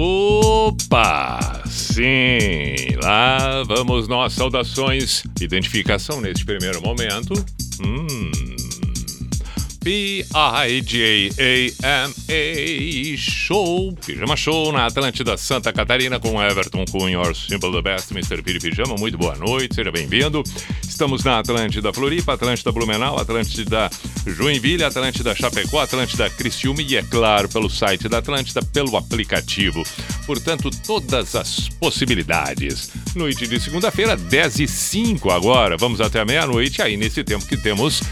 Opa! Sim! Lá vamos nós, saudações, identificação neste primeiro momento. Hum. P-I-J-A-M-A Show, Pijama Show na Atlântida Santa Catarina com Everton Cunha, Your Simple the Best, Mr. Piri Pijama. Muito boa noite, seja bem-vindo. Estamos na Atlântida Floripa, Atlântida Blumenau, Atlântida Joinville, Atlântida Chapecó, Atlântida Criciúma e, é claro, pelo site da Atlântida, pelo aplicativo. Portanto, todas as possibilidades. Noite de segunda-feira, 10 e 05 agora. Vamos até meia-noite, aí nesse tempo que temos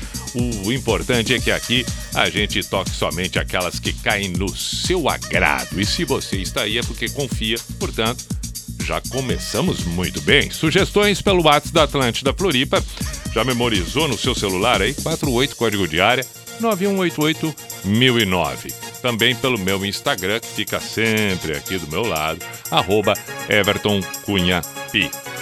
o importante é que aqui a gente toque somente aquelas que caem no seu agrado. E se você está aí é porque confia, portanto, já começamos muito bem. Sugestões pelo WhatsApp da Atlântida Floripa. Já memorizou no seu celular aí? 48 código de área 9188 1009. Também pelo meu Instagram, que fica sempre aqui do meu lado, arroba.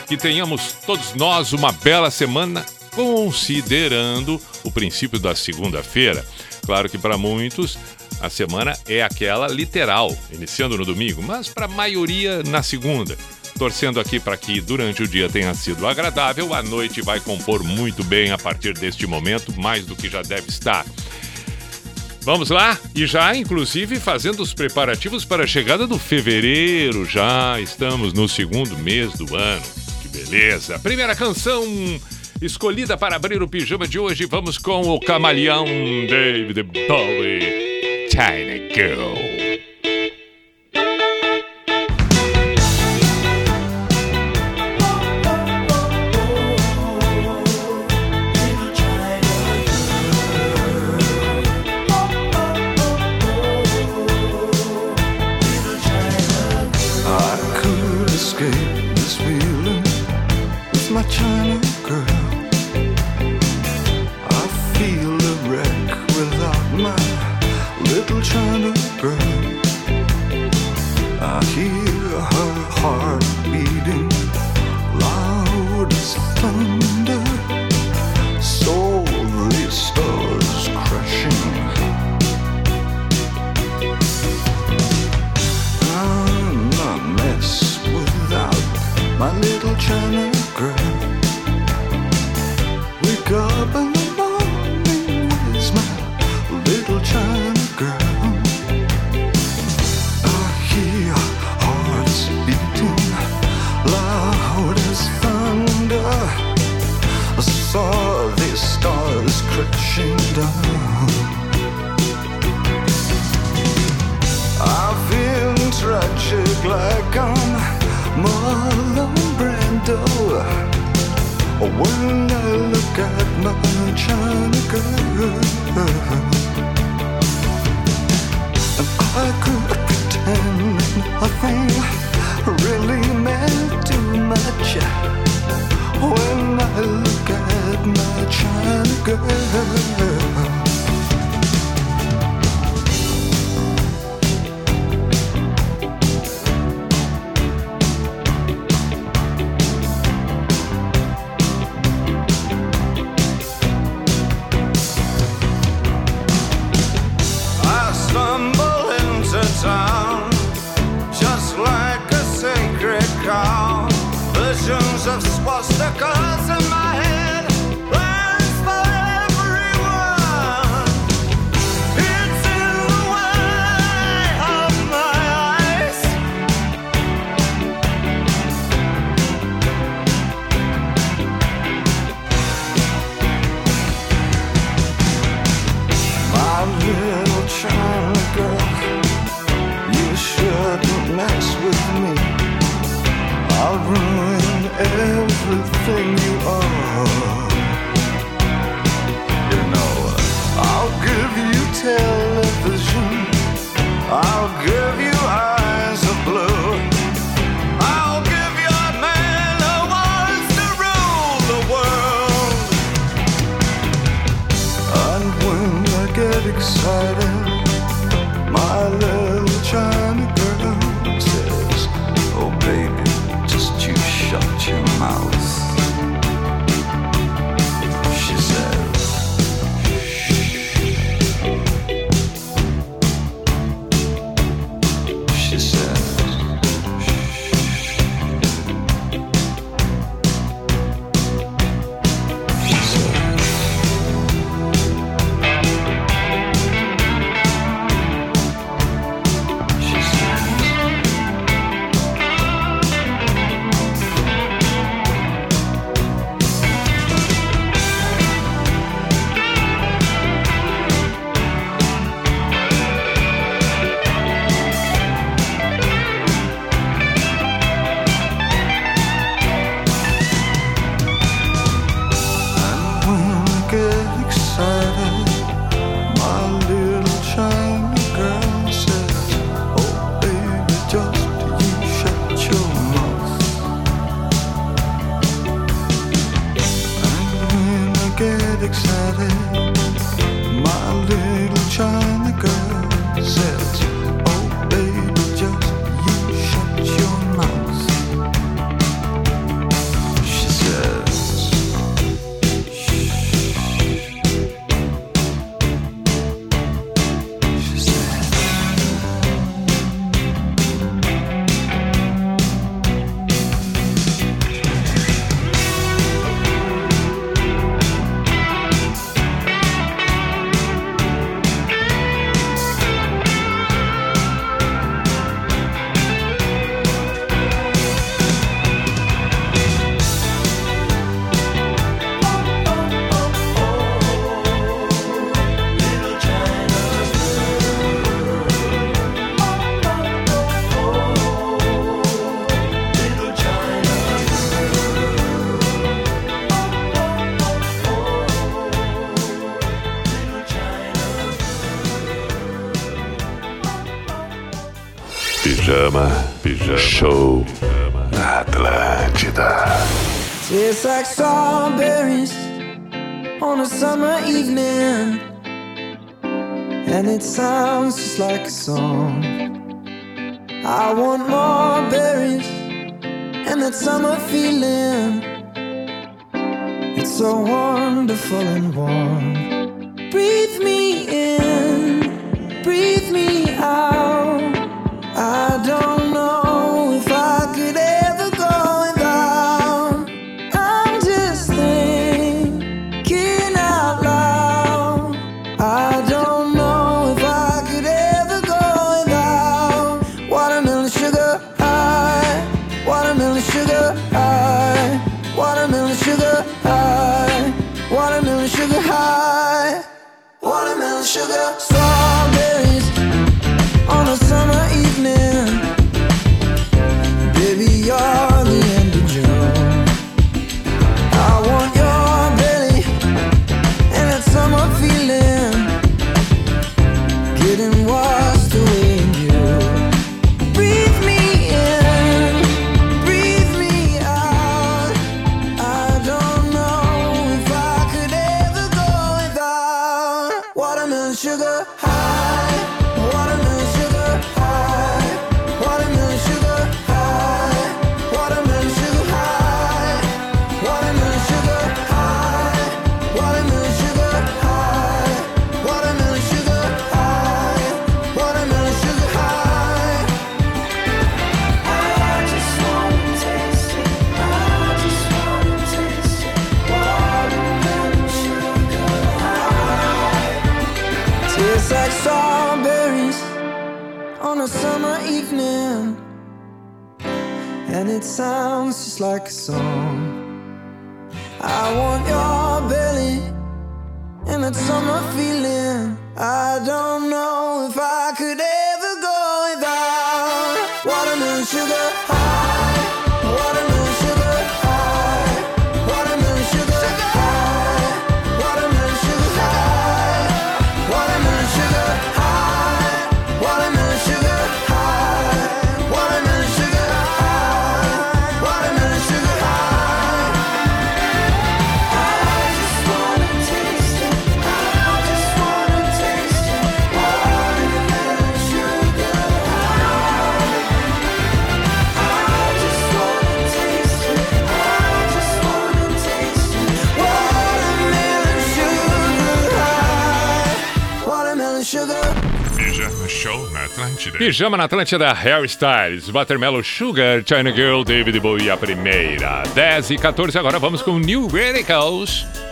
Que tenhamos todos nós uma bela semana considerando o princípio da segunda-feira. Claro que para muitos a semana é aquela literal, iniciando no domingo, mas para a maioria na segunda. Torcendo aqui para que durante o dia tenha sido agradável, a noite vai compor muito bem a partir deste momento, mais do que já deve estar. Vamos lá? E já, inclusive, fazendo os preparativos para a chegada do fevereiro. Já estamos no segundo mês do ano. Que beleza! Primeira canção escolhida para abrir o pijama de hoje. Vamos com o camaleão David Bowie, China Girl. China little China girl. I saw the stars crashing down. I feel tragic like I'm Marlon Brando When I look at my China girl And I could pretend nothing really meant too much When I China girl Pijama, pijama show pijama. na Atlântida. Tastes like strawberries on a summer evening. And it sounds just like a song. I want more berries and that summer feeling. It's so wonderful and warm. Breathe me in, breathe me out. Pijama na Atlântida, Harry Styles, Watermelon Sugar, China Girl, David Bowie, a primeira. 10 e 14, agora vamos com New Radicals.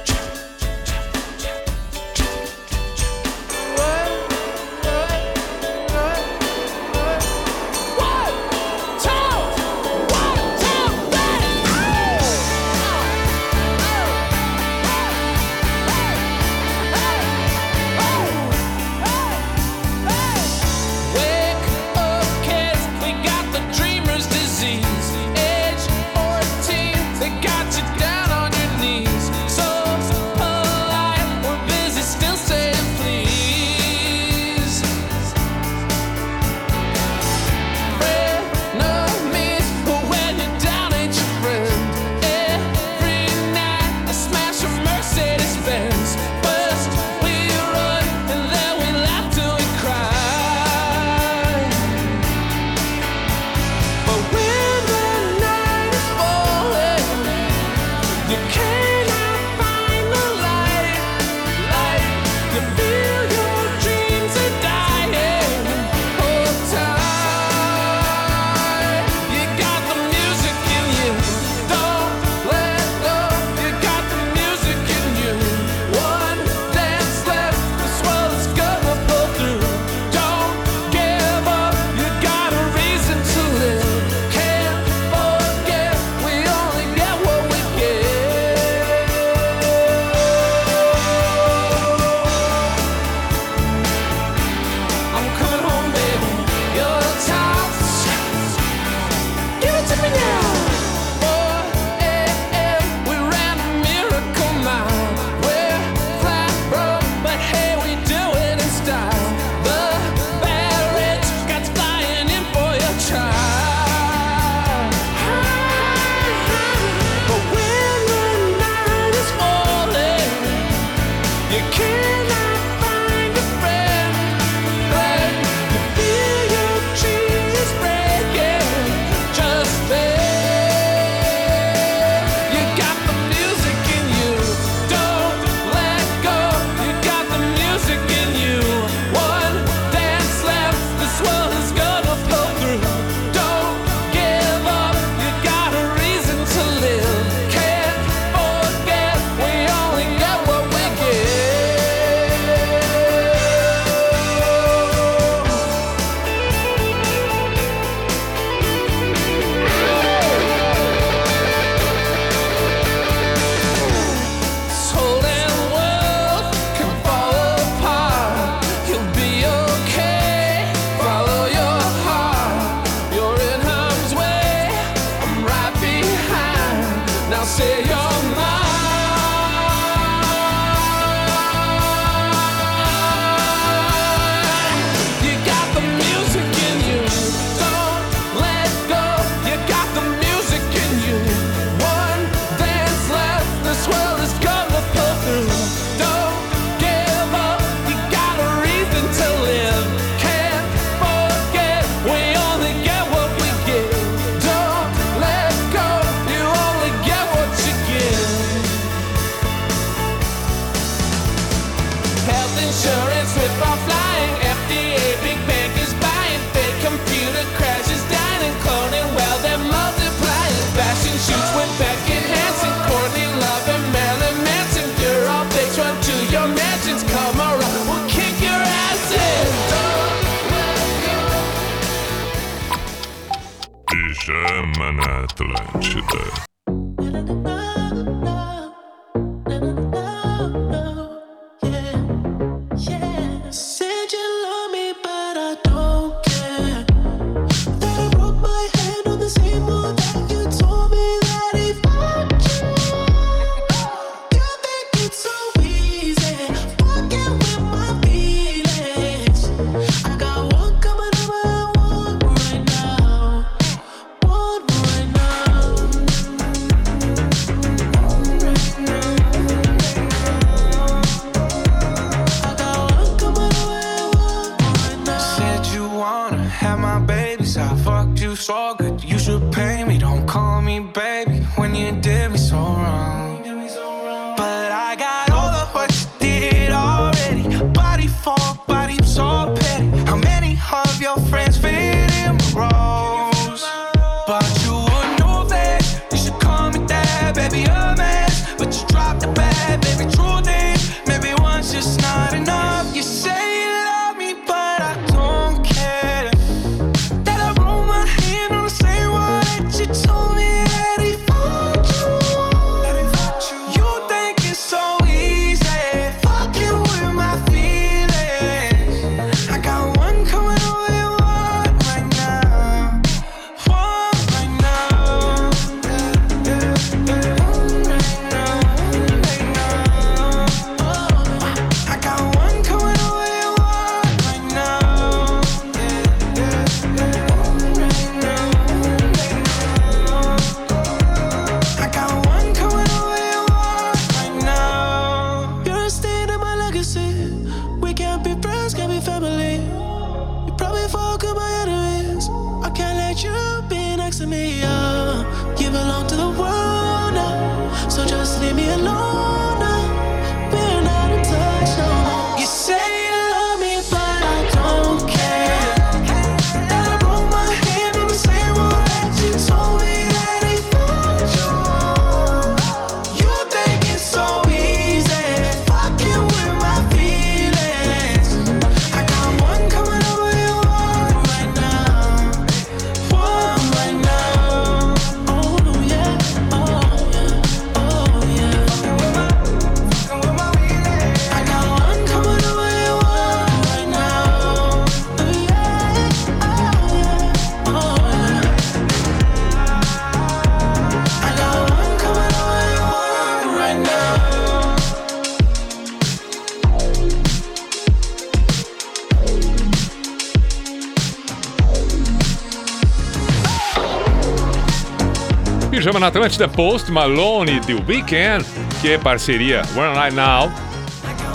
programa na Atlântida Post Malone The Weekend, que é parceria One Night Now.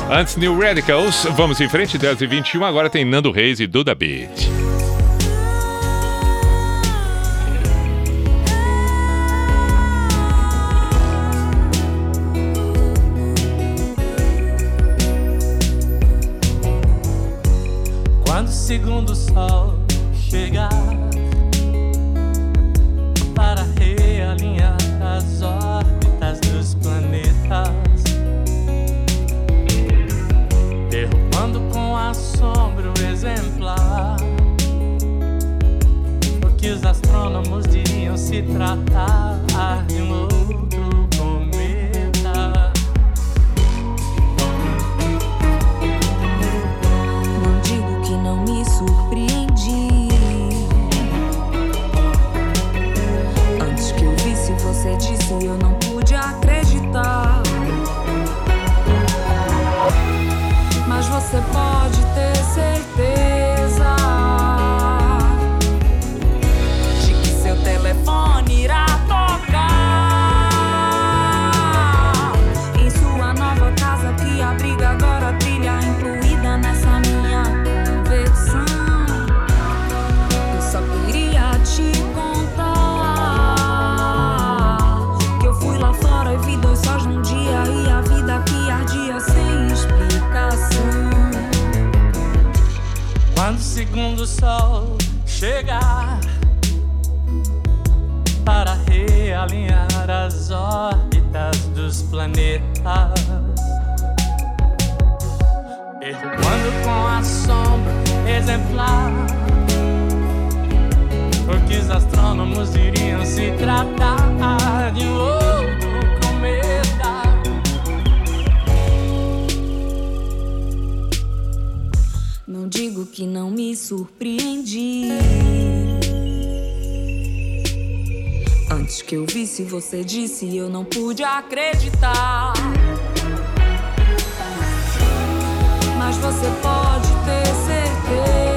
Antes New Radicals, vamos em frente, 10h21, agora tem Nando Reis e Duda Beat. chegar para realinhar as órbitas dos planetas. Perturbando com a sombra exemplar o que os astrônomos iriam se tratar de hoje. digo que não me surpreendi. Antes que eu visse, você disse, eu não pude acreditar. Mas você pode ter certeza.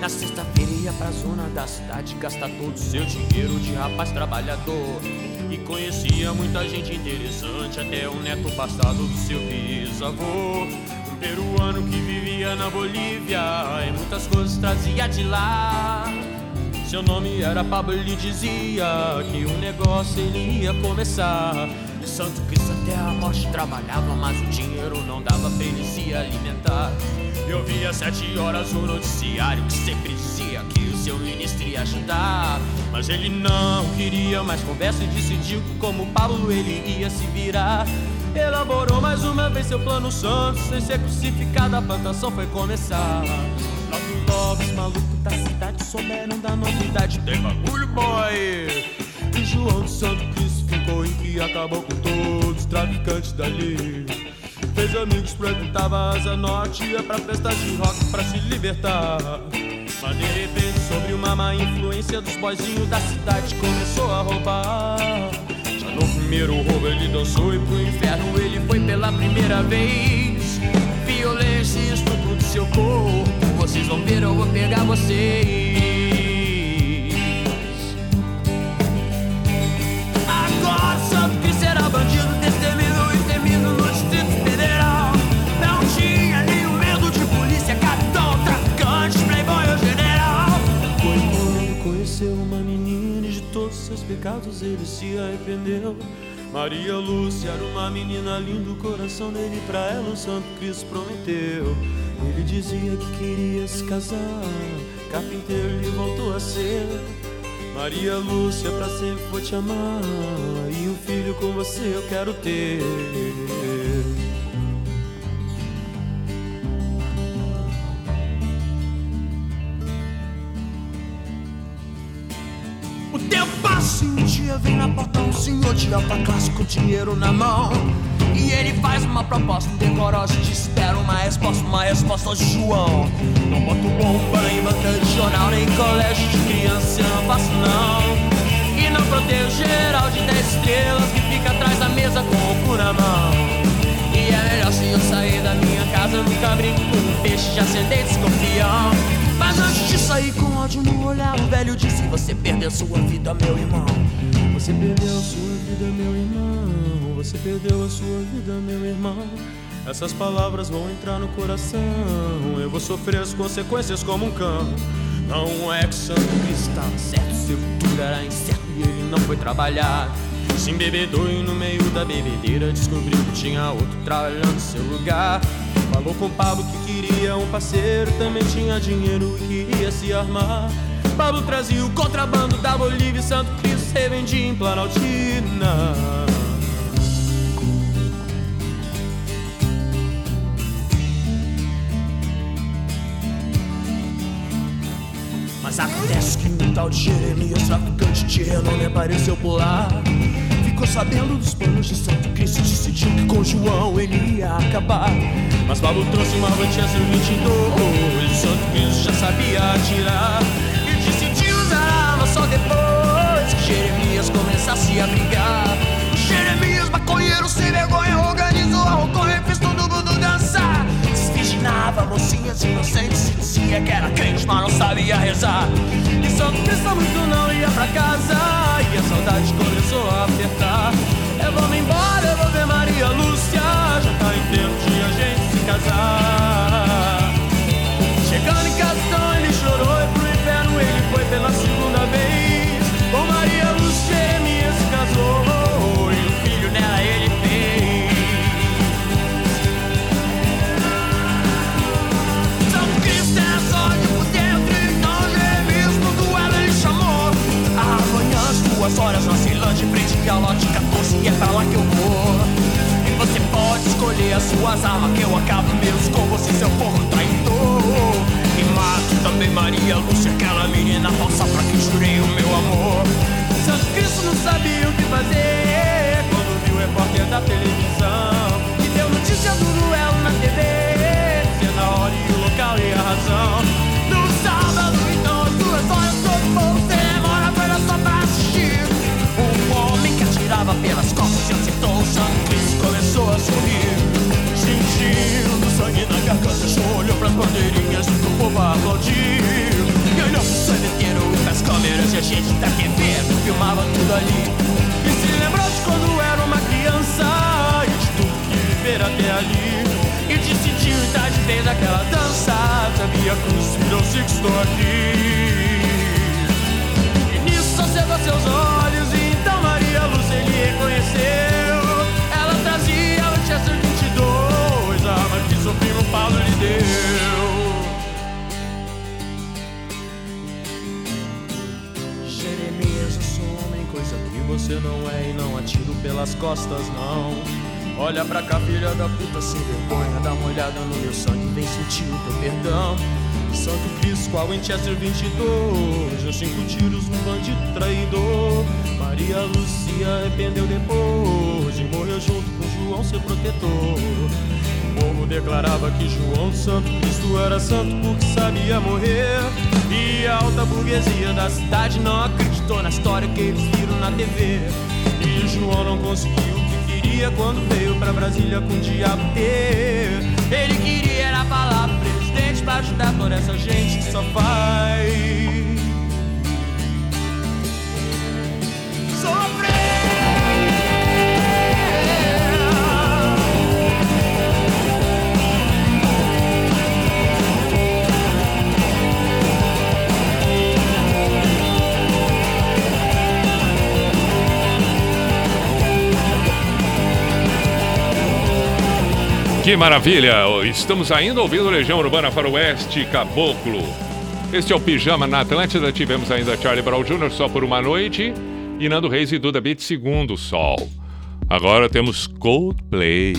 Na sexta-feira ia pra zona da cidade gastar todo o seu dinheiro de rapaz trabalhador. E conhecia muita gente interessante, até o neto passado do seu bisavô. Um peruano que vivia na Bolívia e muitas coisas trazia de lá. Seu nome era Pablo, ele dizia que o negócio ele ia começar. E Santo Cristo até a morte trabalhava, mas o dinheiro não dava pra ele se alimentar. Eu via sete horas o noticiário que sempre dizia que o seu ministro ia ajudar. Mas ele não queria mais conversa e decidiu que como Pablo ele ia se virar. Elaborou mais uma vez seu plano santo, sem ser crucificado a plantação foi começar. Logo logo os malucos da cidade souberam da novidade, tem bagulho boy. E João de Santo Cristo ficou em que acabou com todos os traficantes dali. Fez amigos, frequentava Asa Norte, ia pra festa de rock pra se libertar. Mas de repente, sobre uma má influência dos boizinhos da cidade, começou a roubar. Já no primeiro roubo ele dançou e pro inferno ele foi pela primeira vez. Violência e estupro do seu corpo, vocês vão ver, eu vou pegar vocês. Pecados ele se arrependeu. Maria Lúcia era uma menina linda, o coração dele pra ela o Santo Cristo prometeu. Ele dizia que queria se casar, carpinteiro ele voltou a ser. Maria Lúcia, pra sempre vou te amar, e um filho com você eu quero ter. O tempo passa e um dia vem na porta um senhor de alta classe com dinheiro na mão. E ele faz uma proposta decorosa te espera uma resposta, uma resposta de João. Não boto bomba em banca de jornal, nem colégio de criança, eu não faço não. E não protejo geral de 10 estrelas que fica atrás da mesa com o cu na mão. E é melhor se eu sair da minha casa, nunca brinco com um peixe, já sentei desconfião. Mas antes de sair com ódio no olhar, o velho disse: Você perdeu sua vida, meu irmão. Você perdeu sua vida, meu irmão. Você perdeu a sua vida, meu irmão. Essas palavras vão entrar no coração. Eu vou sofrer as consequências como um cão. Não é que Cristo estava certo, seu futuro era incerto e ele não foi trabalhar. Se embebedou e no meio da bebedeira descobriu que tinha outro trabalhando no seu lugar. Falou com Pablo que queria um parceiro, também tinha dinheiro e queria se armar. Pablo trazia o contrabando da Bolívia e Santo Cristo revendia em Planaltina. Mas acontece que um tal de Jeremias, traficante de renome, apareceu por lá. Ficou sabendo dos planos de Santo Cristo e decidiu que com João ele ia acabar. Mas Pablo trouxe uma Manchester 22, Santo Cristo já sabia atirar. E decidiu usar a arma só depois que Jeremias começasse a brigar. Jeremias, maconheiro sem vergonha, organizou a roconha Desvirginava mocinhas inocentes e dizia que era crente, mas não sabia rezar. E Santo Cristo muito não ia pra casa. E a saudade começou a apertar. Eu vou me embora, eu vou ver Maria Lúcia. Já tá em tempo de a gente se casar. Chegando em casa, então ele chorou e é pra lá que eu vou. E você pode escolher as suas armas, que eu acabo meus com você, seu porco traidor. E mato também Maria Lúcia, aquela menina falsa pra quem jurei o meu amor. Santo Cristo não sabia o que fazer quando viu o repórter da televisão. E deu notícia do duelo na TV, dizendo a hora e o local e a razão. Cristo começou a sorrir. Sentindo sangue na garganta, João olhou pras bandeirinhas pro povo aplaudir. E olhou pro sandeteiro e pras câmeras e a gente da TV filmava tudo ali. E se lembrou de quando era uma criança e de tudo que viver até ali. E decidiu entrar de vez naquela dança. Sabia a cruz virou-se que estou aqui. E nisso seus olhos e então Maria Lúcia ele reconheceu. Paulo lhe deu. Jeremias, eu homem, coisa que você não é e não atiro pelas costas, não. Olha pra cá, filha da puta, sem vergonha, dá uma olhada no meu sangue, vem sentir o teu perdão. Santo Cristo, qual Winchester 22, deu cinco tiros num bandido traidor. Maria Lúcia arrependeu depois e morreu junto com João, seu protetor. Povo declarava que João Santo Cristo era santo porque sabia morrer. E a alta burguesia da cidade não acreditou na história que eles viram na TV. E João não conseguiu o que queria quando veio pra Brasília com o diabo. Ele queria era falar presidente pra ajudar toda essa gente que só faz. Que maravilha! Estamos ainda ouvindo Legião Urbana Faroeste Caboclo. Este é o Pijama na Atlântida. Tivemos ainda Charlie Brown Jr. só por uma noite e Nando Reis e Duda Beat Segundo Sol. Agora temos Coldplay.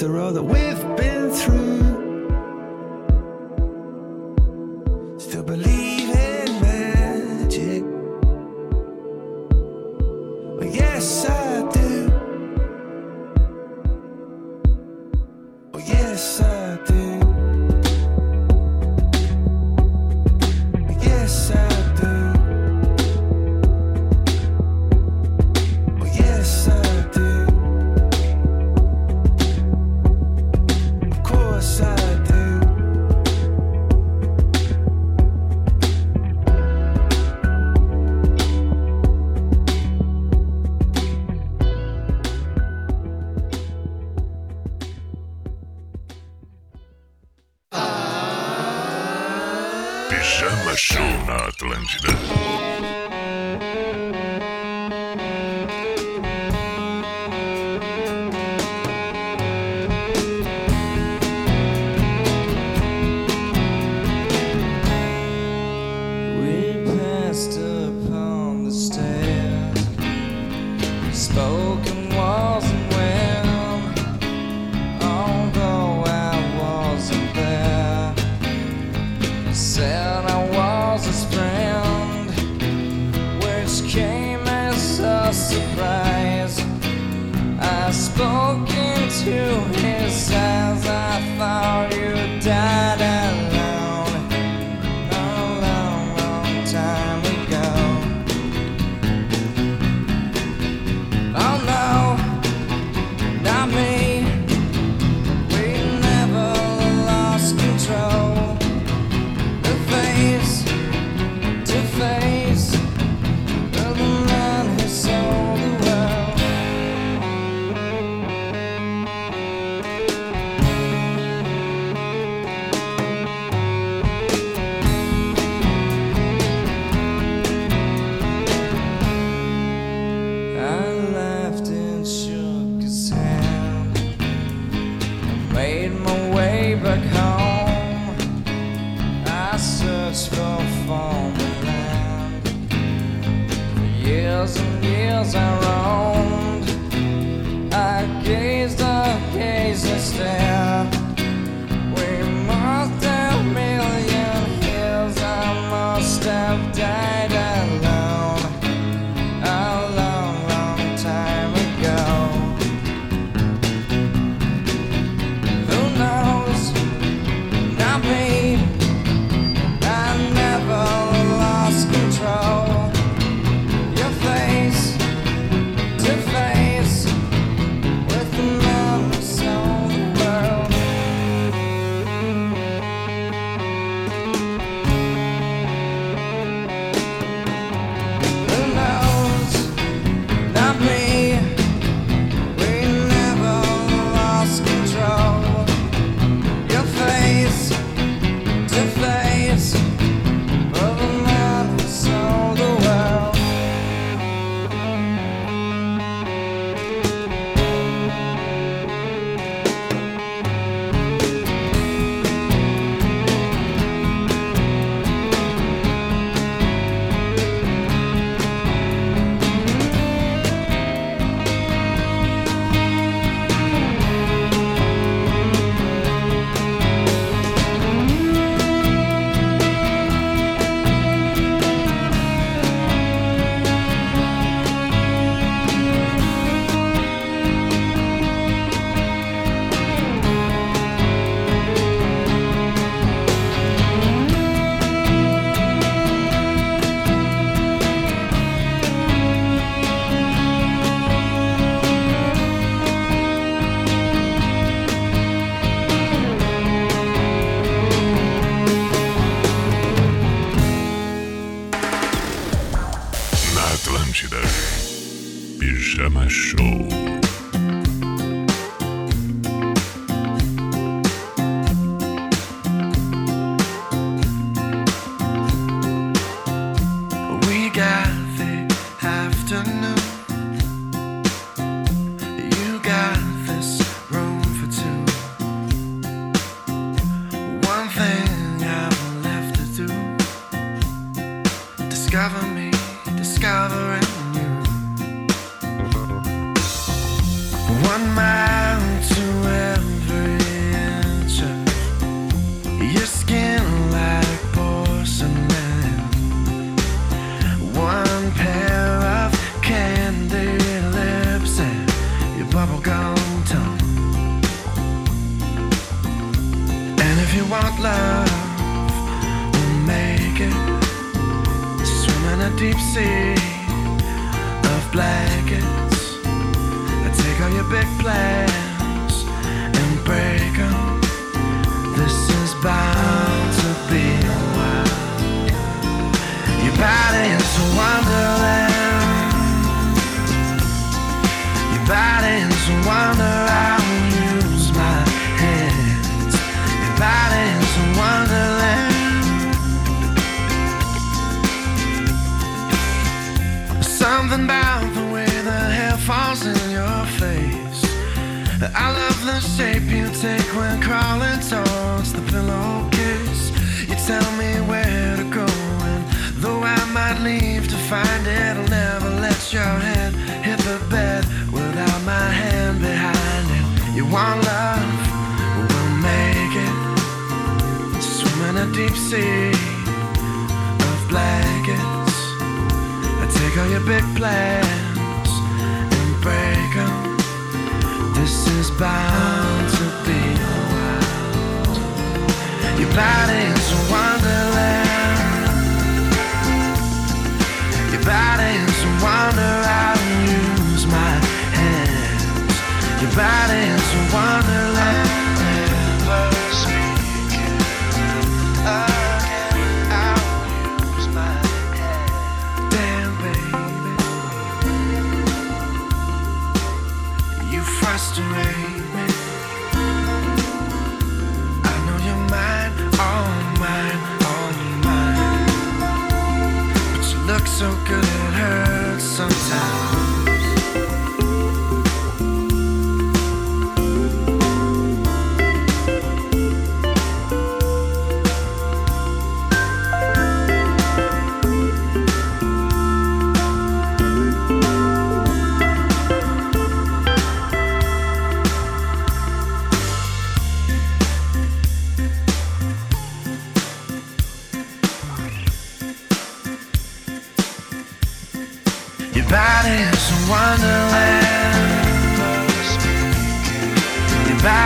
After all that we've been through,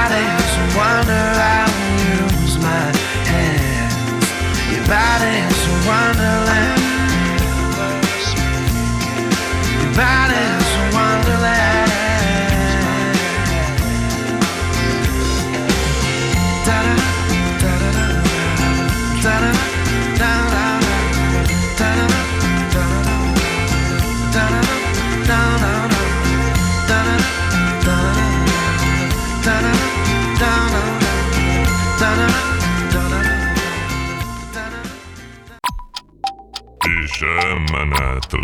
body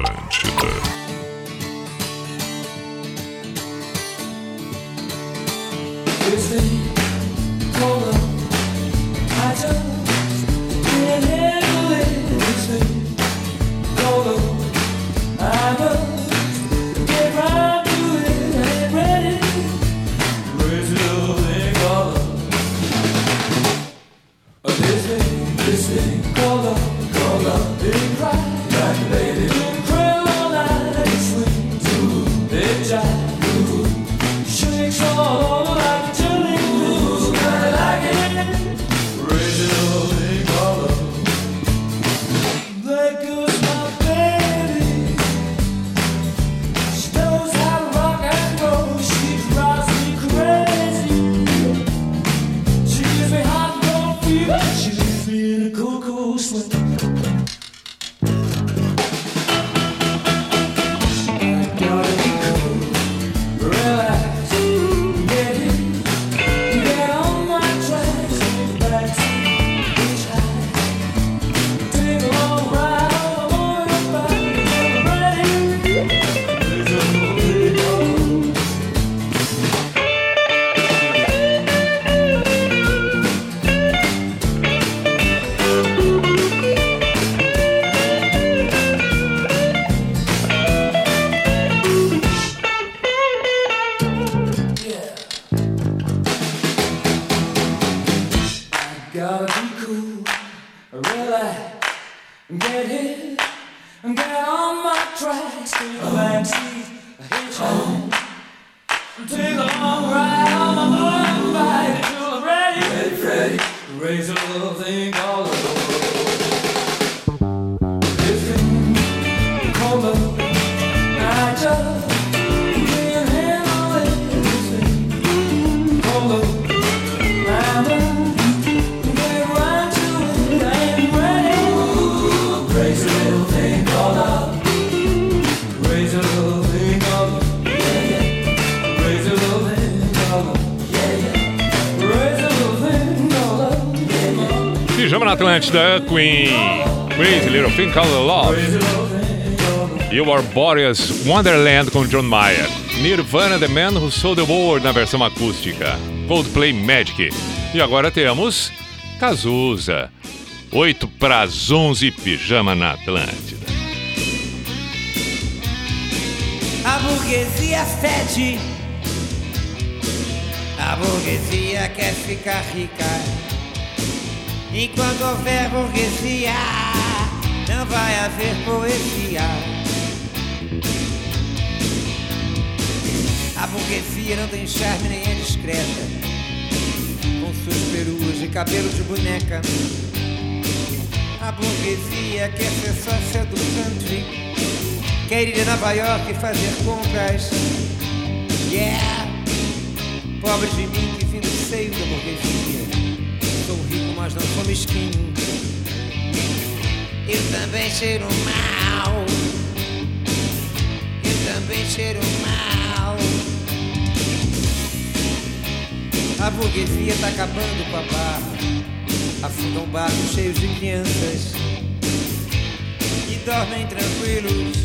na Na Atlântida, Queen. Crazy Little Thing Called Love. E o Arboreous Wonderland com John Mayer. Nirvana The Man Who Sold the World na versão acústica. Coldplay Magic. E agora temos Cazuza. 8 para as 11, Pijama na Atlântida. A burguesia fede. A burguesia quer ficar rica. Enquanto houver burguesia, não vai haver poesia. A burguesia não tem charme nem é discreta. Com suas peruas e cabelo de boneca. A burguesia quer ser sócia do country. Quer ir a Nova York e fazer compras. Yeah! Pobre de mim que vim do seio da burguesia. Mas não sou mesquinho. Eu também cheiro mal. Eu também cheiro mal. A burguesia tá acabando com a barra. Afundam barcos cheios de crianças. E dormem tranquilos.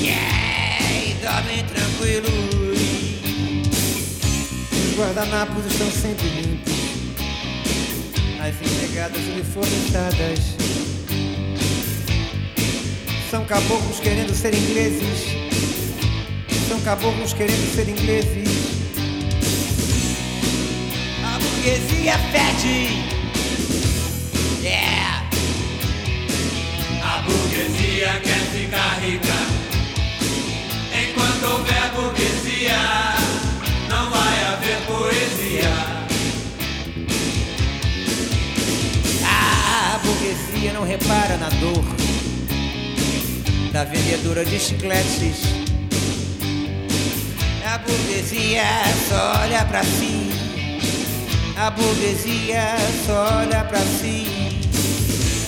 Yeah! E dormem tranquilos. Os guardanapos estão sempre limpos. As empregadas uniformizadas São caboclos querendo ser ingleses. São caboclos querendo ser ingleses. A burguesia fede. Yeah. A burguesia quer ficar rica. Enquanto houver burguesia, não vai haver poesia. Burguesia não repara na dor. Da vendedora de chicletes. A burguesia só olha pra si. A burguesia só olha pra si.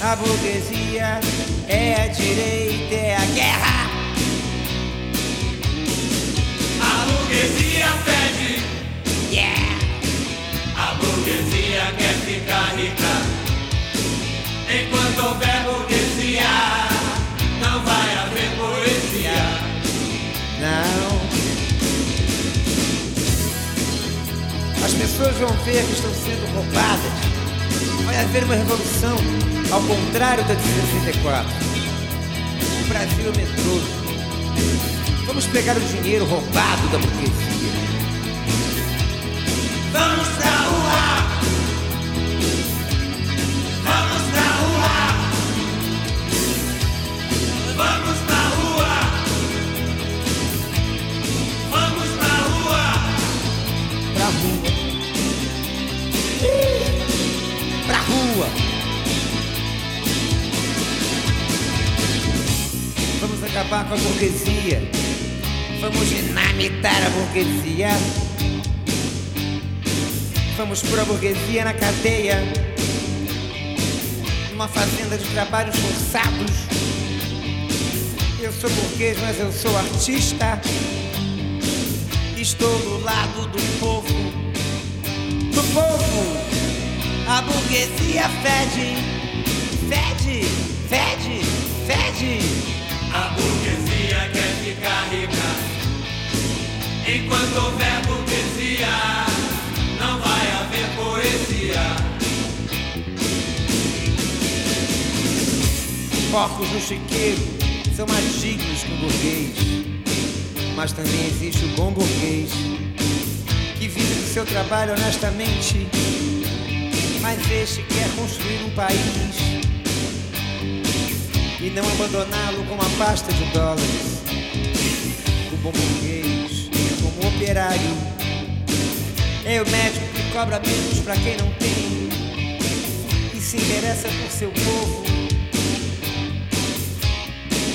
A burguesia é a direita, é a guerra. A burguesia pede, Yeah! a burguesia quer ficar rica. Enquanto houver burguesia, não vai haver poesia. Não. As pessoas vão ver que estão sendo roubadas. Vai haver uma revolução, ao contrário da de 64. O Brasil é medroso. Vamos pegar o dinheiro roubado da burguesia. Acabar com a burguesia. Vamos dinamitar a burguesia. Vamos pôr a burguesia na cadeia. Numa fazenda de trabalhos forçados. Eu sou burguês, mas eu sou artista. Estou do lado do povo. Do povo! A burguesia fede. Fede, fede, fede. A burguesia quer ficar rica. Enquanto houver burguesia, não vai haver poesia. Porcos no chiqueiro são mais dignos que o burguês. Mas também existe o bom burguês que vive do seu trabalho honestamente. Mas este quer construir um país e não abandoná-lo com uma pasta de dólares. como bom burguês, como operário, é o médico que cobra menos para quem não tem e se interessa por seu povo,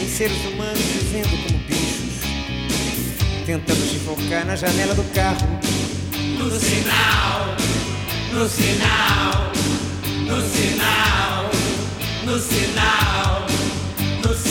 em seres humanos vivendo como bichos, tentando se focar na janela do carro. No sinal, no sinal, no sinal, no sinal.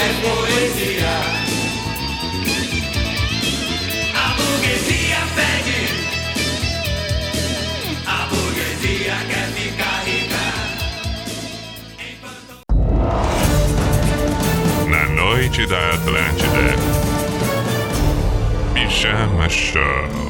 é poesia. A burguesia pede, a burguesia quer ficar rica. Enquanto... Na noite da Atlântida, Pijama Show.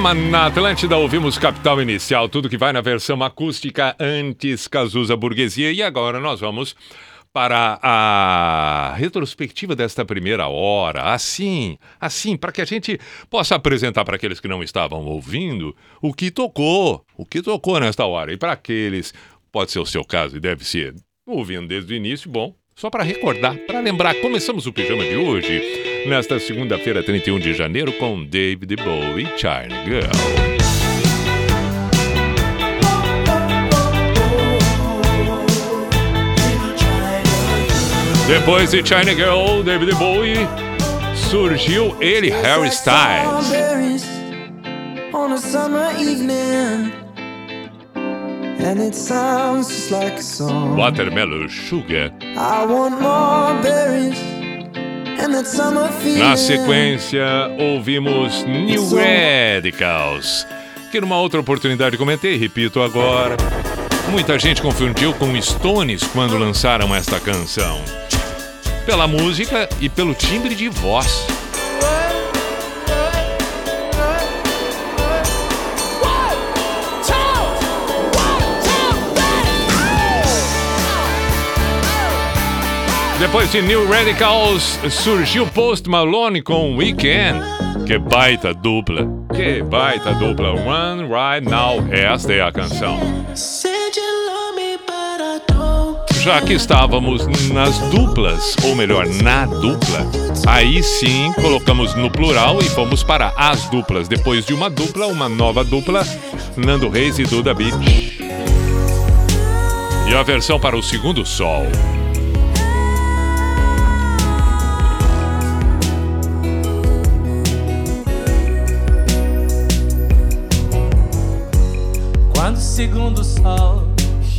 Atlântida, ouvimos Capital Inicial, tudo que vai na versão acústica antes Cazuza Burguesia. E agora nós vamos para a retrospectiva desta primeira hora. Assim, assim, para que a gente possa apresentar para aqueles que não estavam ouvindo o que tocou, o que tocou nesta hora. E para aqueles, pode ser o seu caso e deve ser, ouvindo desde o início, bom, só para recordar, para lembrar, começamos o pijama de hoje, nesta segunda-feira, 31 de janeiro, com David Bowie e China Girl. Depois de China Girl, David Bowie, surgiu ele, Harry Styles. And it sounds just like a song. Watermelon Sugar. I want more berries. Na sequência, ouvimos New Radicals, que numa outra oportunidade comentei, repito agora. Muita gente confundiu com Stones quando lançaram esta canção. Pela música e pelo timbre de voz. Depois de New Radicals, surgiu Post Malone com Weekend. Que baita dupla, que baita dupla. One Right Now, esta é a canção. Já que estávamos nas duplas, ou melhor, na dupla, aí sim colocamos no plural e fomos para as duplas. Depois de uma dupla, uma nova dupla, Nando Reis e Duda Beat. E a versão para o segundo sol. Segundo sol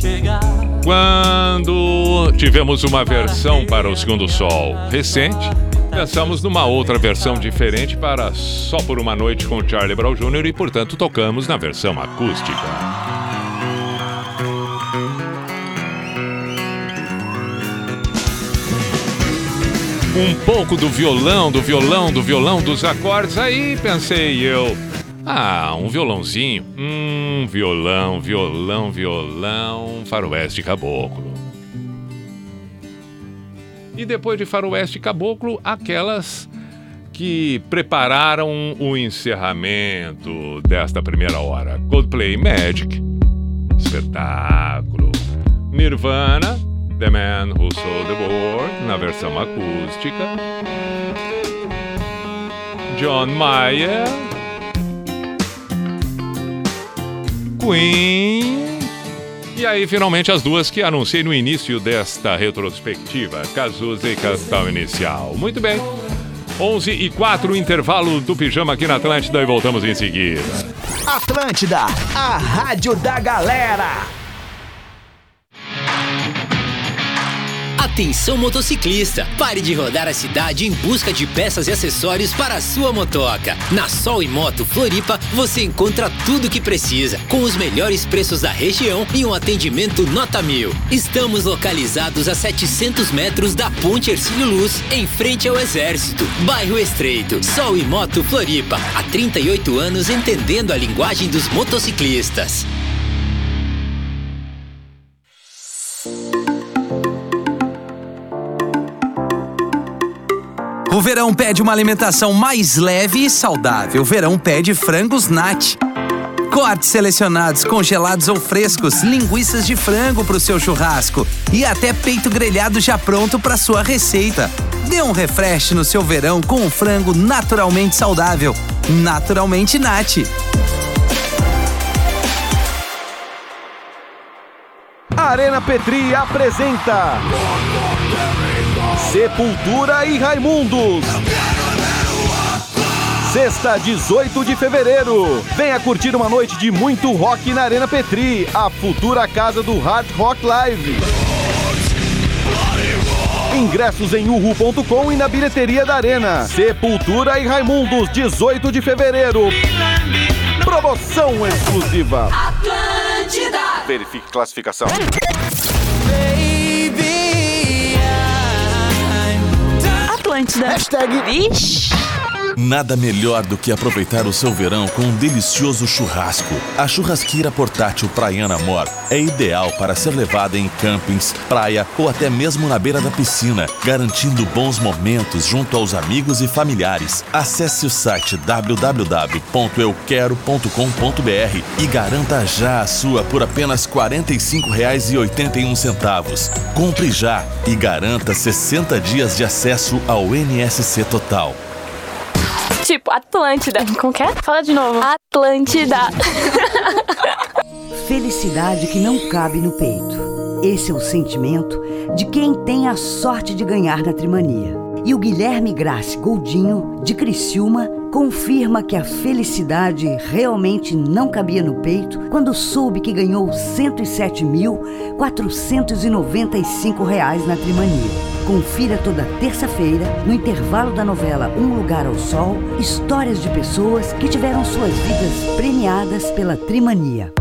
chegar. Quando tivemos uma versão para o Segundo Sol recente, pensamos numa outra versão diferente para Só por uma Noite com Charlie Brown Jr. e, portanto, tocamos na versão acústica. Um pouco do violão, do violão, do violão, dos acordes, aí pensei eu. Ah, um violãozinho. Hum, violão, violão, violão, faroeste caboclo. E depois de faroeste caboclo, aquelas que prepararam o encerramento desta primeira hora. Coldplay Magic, espetáculo. Nirvana, The Man Who Sold the World, na versão acústica. John Mayer, Queen. E aí, finalmente, as duas que anunciei no início desta retrospectiva, Cazuza e Capital Inicial. Muito bem. 11 e 4, intervalo do pijama aqui na Atlântida e voltamos em seguida. Atlântida, a rádio da galera. Atenção motociclista, pare de rodar a cidade em busca de peças e acessórios para a sua motoca. Na Sol e Moto Floripa você encontra tudo o que precisa, com os melhores preços da região e um atendimento nota mil. Estamos localizados a 700 metros da Ponte Ercílio Luz, em frente ao Exército, bairro Estreito. Sol e Moto Floripa, há 38 anos entendendo a linguagem dos motociclistas. O verão pede uma alimentação mais leve e saudável. O verão pede frangos nat. Cortes selecionados, congelados ou frescos, linguiças de frango para o seu churrasco e até peito grelhado já pronto para sua receita. Dê um refresh no seu verão com um frango naturalmente saudável. Naturalmente nat. Arena Petri apresenta Sepultura e Raimundos. Sexta, 18 de fevereiro. Venha curtir uma noite de muito rock na Arena Petri, a futura casa do Hard Rock Live. Ingressos em uhu.com e na bilheteria da Arena. Sepultura e Raimundos, 18 de fevereiro. Promoção exclusiva. Atlântida. Verifique classificação. antes da. Hashtag. Vixe! Nada melhor do que aproveitar o seu verão com um delicioso churrasco. A churrasqueira portátil Praiana Mor é ideal para ser levada em campings, praia ou até mesmo na beira da piscina, garantindo bons momentos junto aos amigos e familiares. Acesse o site www.euquero.com.br e garanta já a sua por apenas R$ 45,81. Compre já e garanta 60 dias de acesso ao NSC Total. Tipo, Atlântida. Como que é? Fala de novo. Atlântida. Felicidade que não cabe no peito. Esse é o sentimento de quem tem a sorte de ganhar na Trimania. E o Guilherme Grassi Goldinho, de Criciúma, confirma que a felicidade realmente não cabia no peito quando soube que ganhou 107.495 reais na Trimania. Confira toda terça-feira, no intervalo da novela Um Lugar ao Sol, histórias de pessoas que tiveram suas vidas premiadas pela Trimania.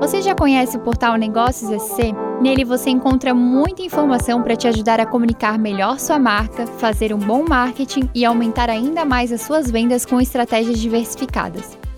Você já conhece o portal Negócios SC? Nele você encontra muita informação para te ajudar a comunicar melhor sua marca, fazer um bom marketing e aumentar ainda mais as suas vendas com estratégias diversificadas.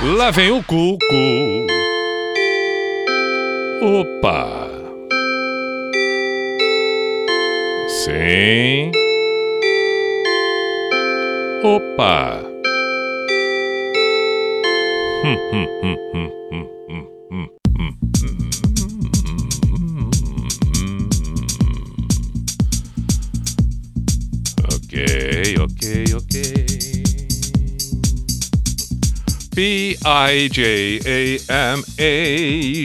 Lá vem o cuco. Opa. Sim. Opa. Hum, hum, hum, hum, hum, hum, hum. Ok, ok, ok. P-I-J-A-M-A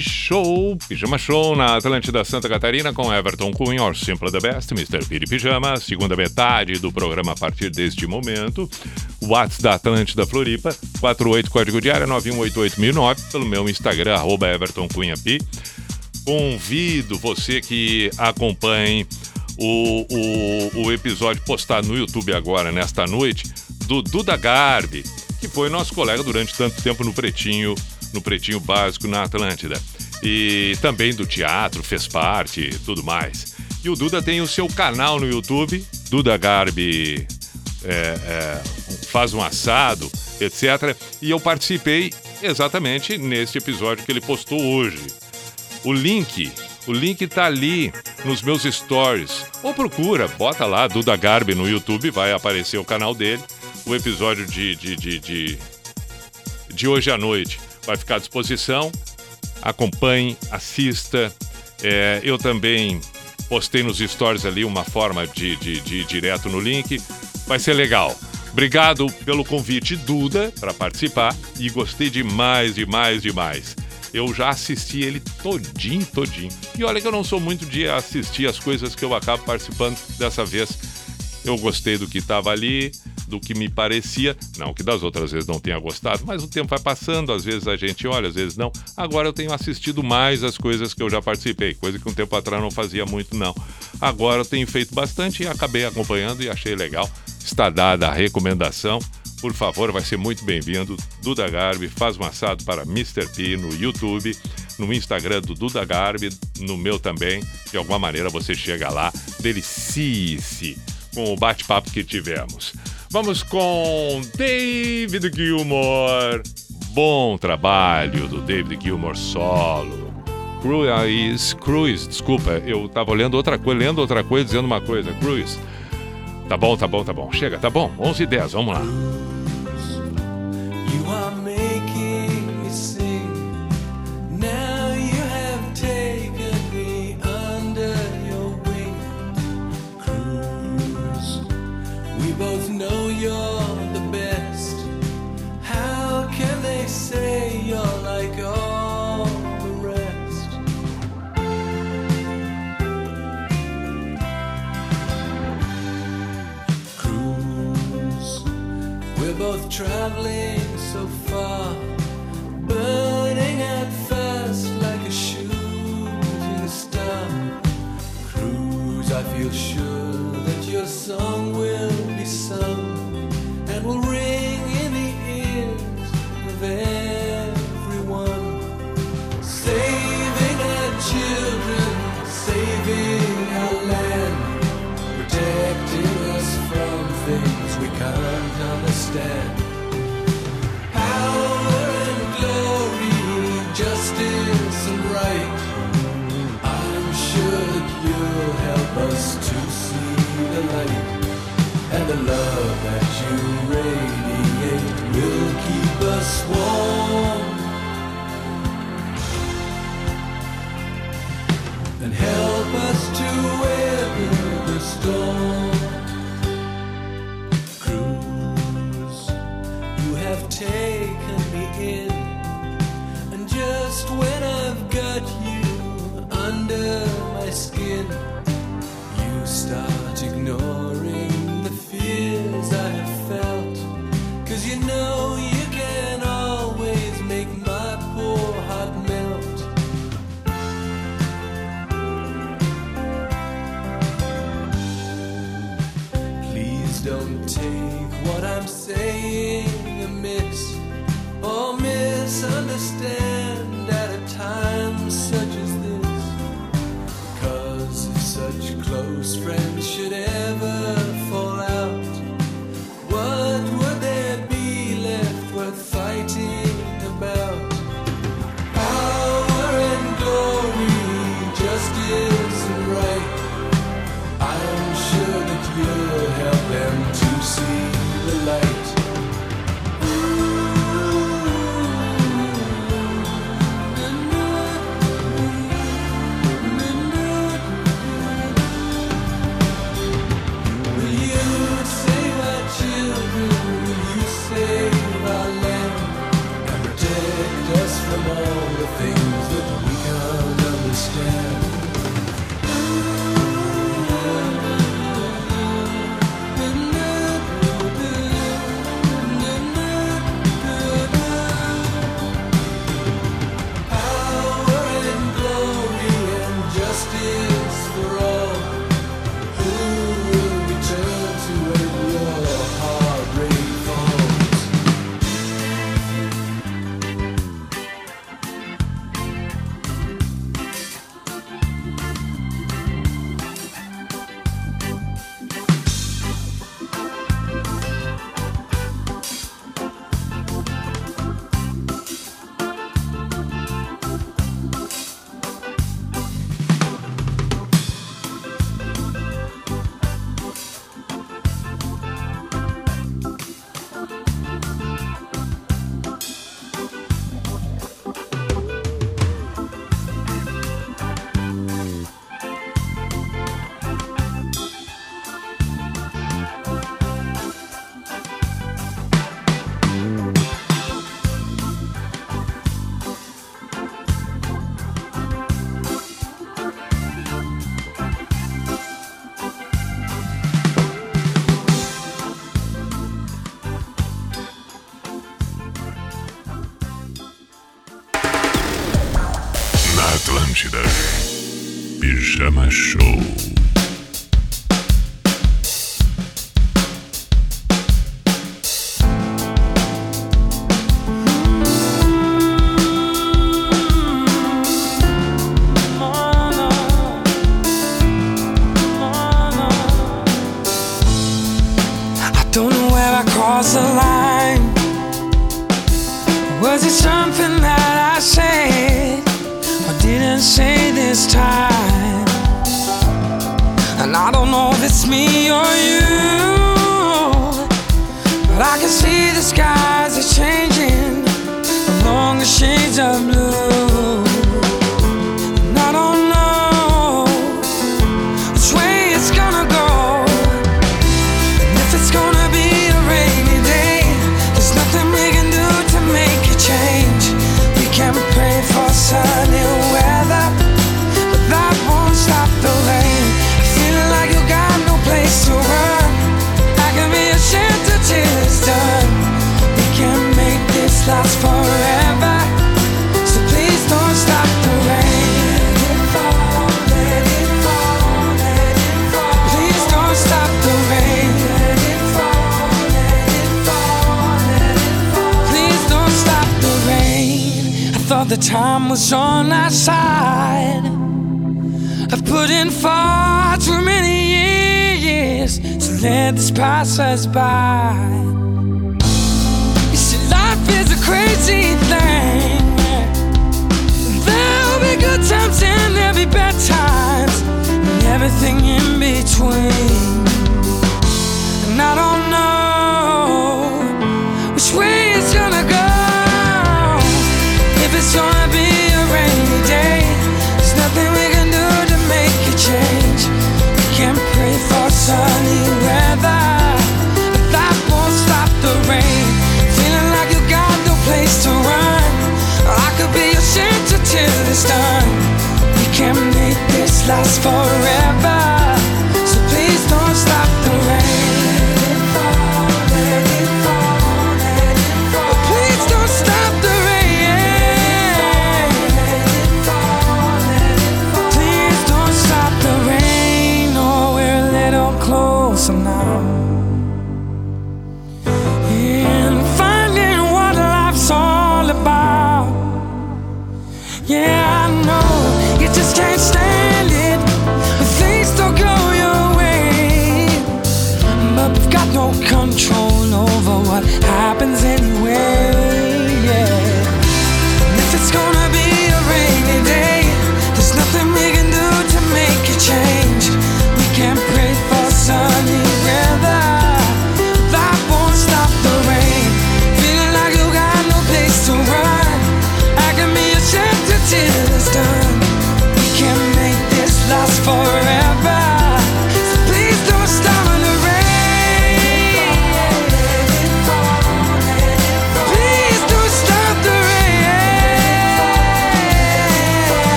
Show, Pijama Show na Atlântida Santa Catarina com Everton Cunha, or Simple the Best, Mr. Piri Pijama, segunda metade do programa a partir deste momento. WhatsApp da Atlântida Floripa, 48 código diário 9188009, pelo meu Instagram, arroba Everton Cunha Pi. Convido você que acompanhe o, o, o episódio postado no YouTube agora, nesta noite, do Duda Garbi, que foi nosso colega durante tanto tempo no Pretinho, no Pretinho Básico na Atlântida. E também do teatro, fez parte e tudo mais. E o Duda tem o seu canal no YouTube, Duda Garbi é, é, faz um assado, etc. E eu participei exatamente neste episódio que ele postou hoje. O link, o link tá ali nos meus stories. Ou procura, bota lá Duda Garbi no YouTube, vai aparecer o canal dele o episódio de, de, de, de, de hoje à noite vai ficar à disposição. Acompanhe, assista. É, eu também postei nos stories ali uma forma de, de, de ir direto no link. Vai ser legal. Obrigado pelo convite, Duda, para participar. E gostei demais, demais, demais. Eu já assisti ele todinho, todinho. E olha que eu não sou muito de assistir as coisas que eu acabo participando dessa vez. Eu gostei do que estava ali, do que me parecia. Não que das outras vezes não tenha gostado, mas o tempo vai passando, às vezes a gente olha, às vezes não. Agora eu tenho assistido mais as coisas que eu já participei, coisa que um tempo atrás não fazia muito, não. Agora eu tenho feito bastante e acabei acompanhando e achei legal. Está dada a recomendação. Por favor, vai ser muito bem-vindo. Duda Garbi faz um assado para Mr. P no YouTube, no Instagram do Duda Garbi, no meu também. De alguma maneira você chega lá, delicie-se com o bate-papo que tivemos. Vamos com David Gilmour. Bom trabalho do David Gilmour solo. Cruise, Cruise, desculpa, eu tava olhando outra coisa, lendo outra coisa, dizendo uma coisa. Cruise. Tá bom, tá bom, tá bom. Chega, tá bom. 11 e 10, vamos lá. Traveling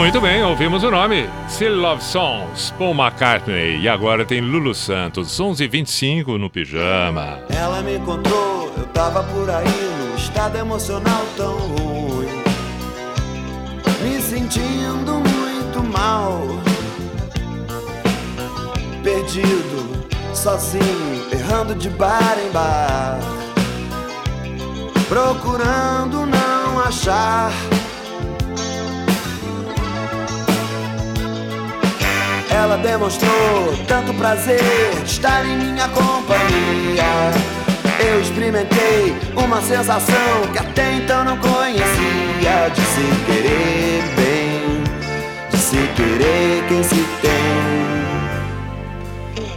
Muito bem, ouvimos o nome. Still Love Songs, Paul McCartney. E agora tem Lulu Santos, 11h25 no pijama. Ela me encontrou, eu tava por aí num estado emocional tão ruim. Me sentindo muito mal. Perdido, sozinho, errando de bar em bar. Procurando não achar. Ela demonstrou tanto prazer de estar em minha companhia. Eu experimentei uma sensação que até então não conhecia de se querer bem, de se querer quem se tem.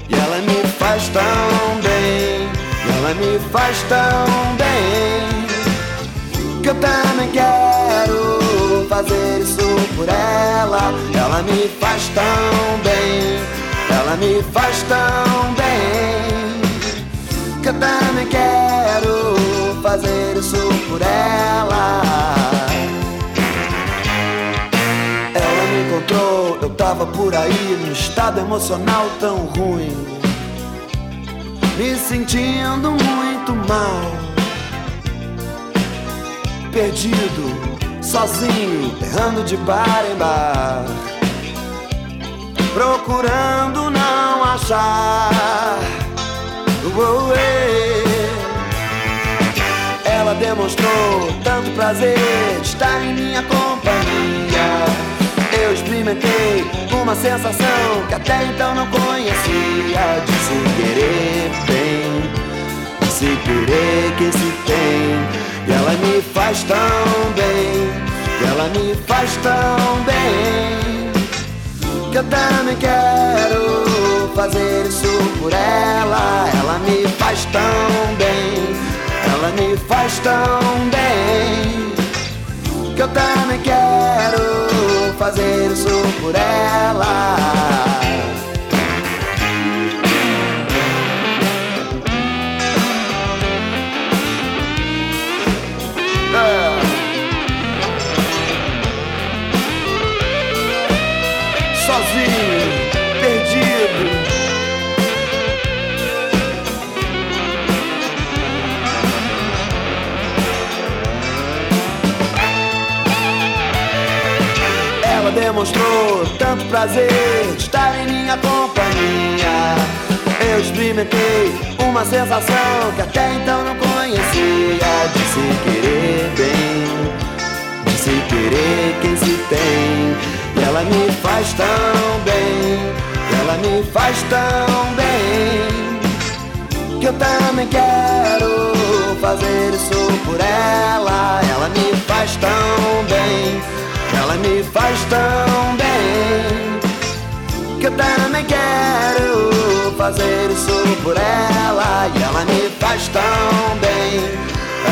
E ela me faz tão bem, e ela me faz tão bem, que eu também quero fazer isso por ela. Ela me faz tão bem, ela me faz tão bem, que eu também quero fazer isso por ela. Ela me encontrou, eu tava por aí num estado emocional tão ruim, me sentindo muito mal, perdido, sozinho, errando de bar em bar, procurando não achar. Eh. Ela demonstrou tanto prazer de estar em minha companhia. Eu experimentei uma sensação que até então não conhecia de se querer bem, de se querer quem se tem. E ela me faz tão bem, ela me faz tão bem, que eu também quero fazer isso por ela. Ela me faz tão bem, ela me faz tão bem, que eu também quero fazer isso por ela. Demonstrou tanto prazer de estar em minha companhia. Eu experimentei uma sensação que até então não conhecia de se querer bem, de se querer quem se tem. E ela me faz tão bem, ela me faz tão bem, que eu também quero fazer isso por ela. Ela me faz tão bem, ela me faz tão bem, que eu também quero fazer isso por ela. E ela me faz tão bem,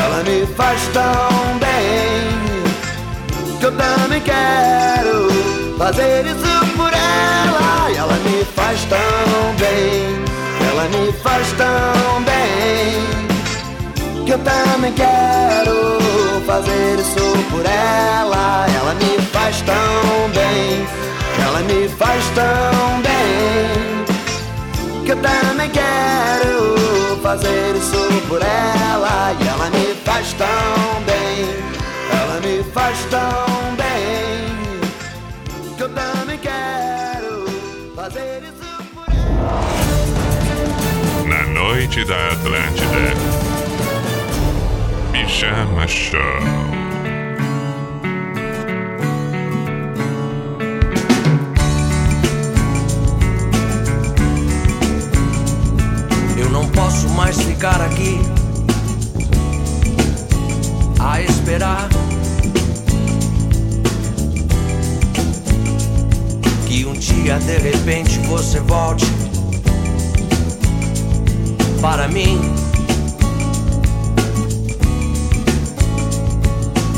ela me faz tão bem que eu também quero fazer isso por ela. E ela me faz tão bem, ela me faz tão bem, que eu também quero fazer isso por ela. Ela me faz tão bem, ela me faz tão bem, que eu também quero fazer isso por ela. E ela me faz tão bem. Ela me faz tão bem que eu também quero fazer isso por Na noite da Atlântida. Pijama Show. Eu não posso mais ficar aqui a esperar que um dia de repente você volte para mim.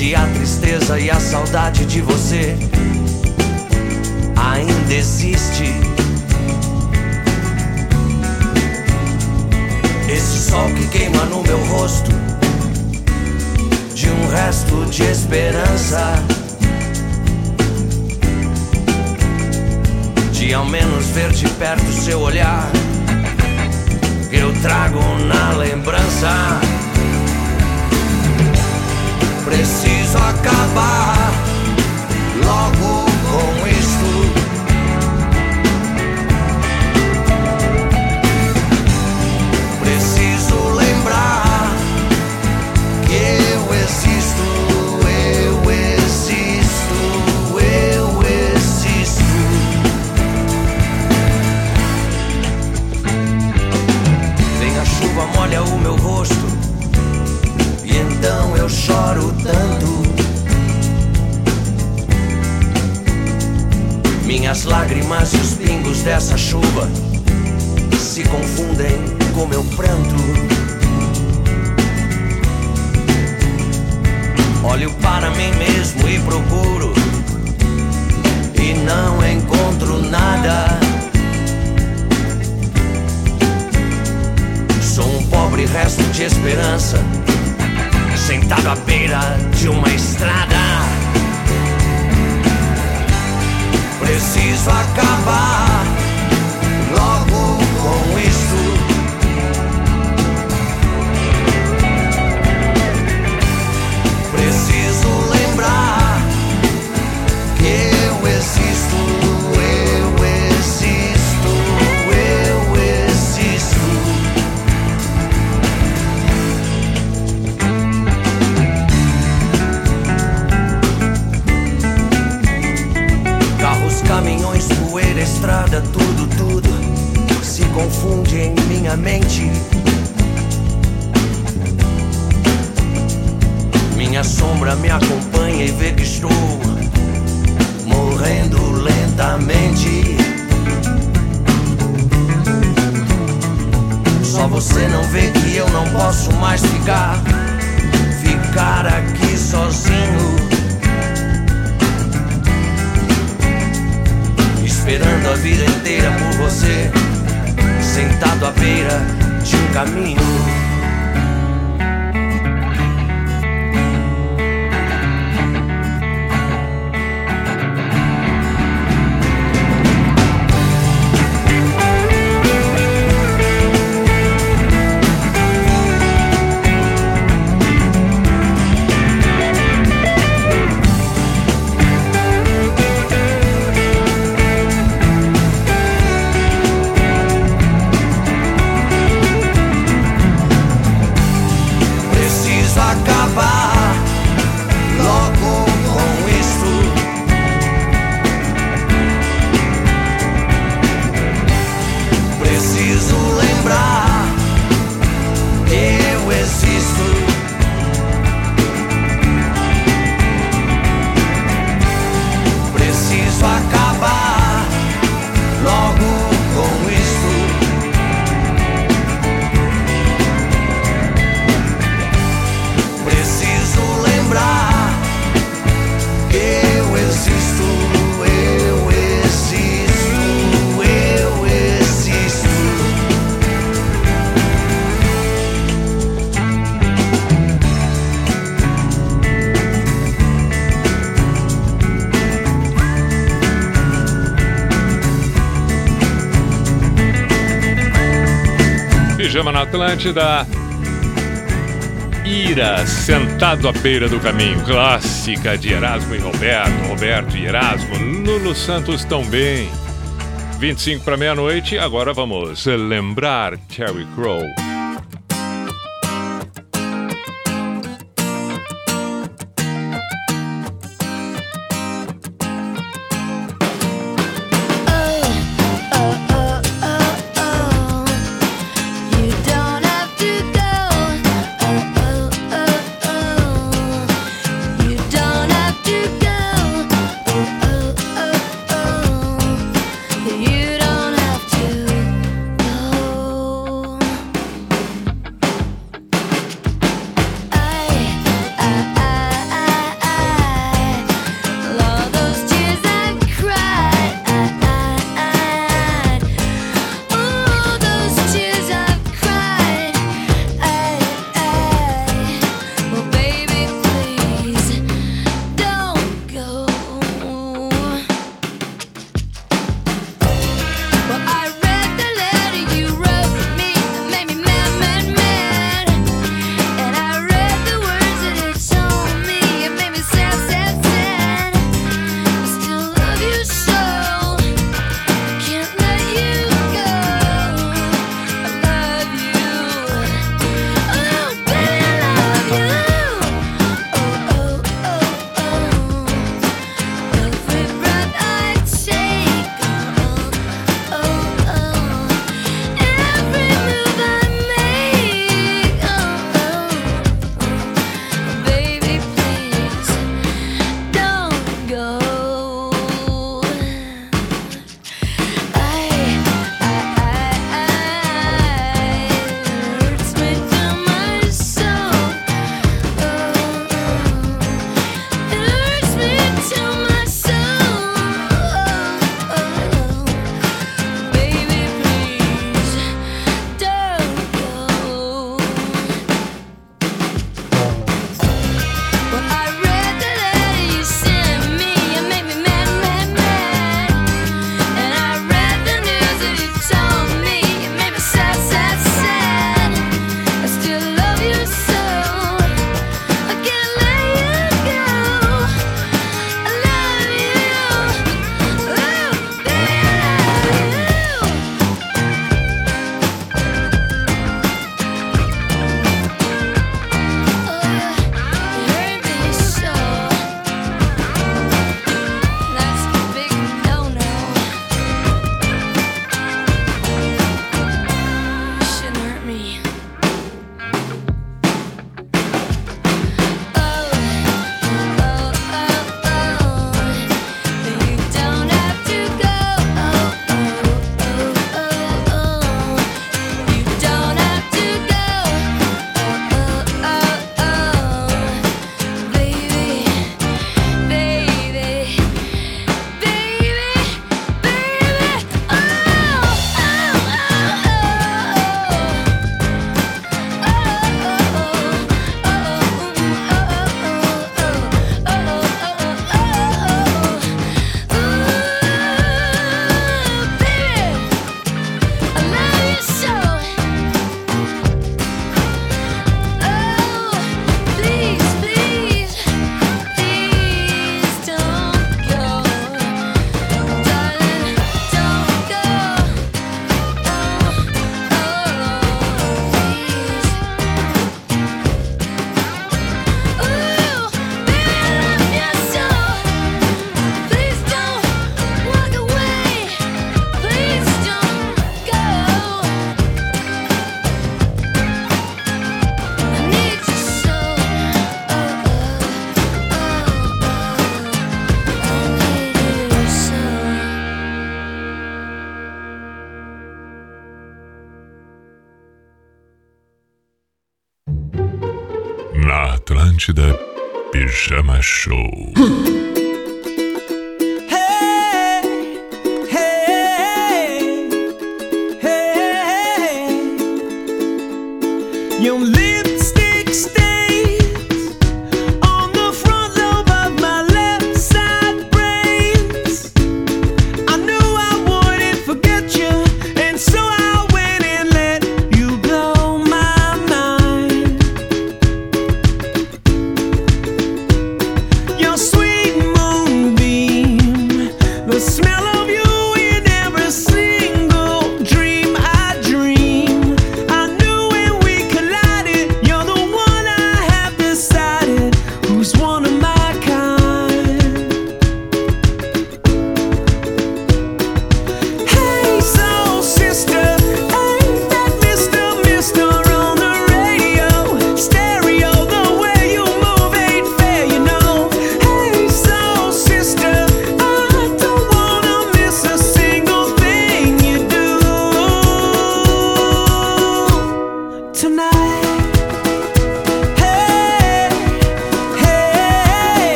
Onde a tristeza e a saudade de você ainda existe. Esse sol que queima no meu rosto de um resto de esperança. De ao menos ver de perto seu olhar, eu trago na lembrança. Preciso acabar logo com isto. Preciso lembrar que eu existo, eu existo, eu existo. Vem a chuva, molha o meu rosto, choro tanto. Minhas lágrimas e os pingos dessa chuva se confundem com meu pranto. Olho para mim mesmo e procuro, e não encontro nada. Sou um pobre resto de esperança, sentado à beira de uma estrada. Preciso acabar confunde em minha mente. Minha sombra me acompanha e vê que estou morrendo lentamente. Só você não vê que eu não posso mais ficar, ficar aqui sozinho. Esperando a vida inteira por você, sentado à beira de um caminho. Pijama na Atlântida. Ira, sentado à beira do caminho. Clássica de Erasmo e Roberto. Roberto e Erasmo. Lulu Santos também. 25 para meia-noite. Agora vamos lembrar Terry Crow.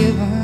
Forgiven.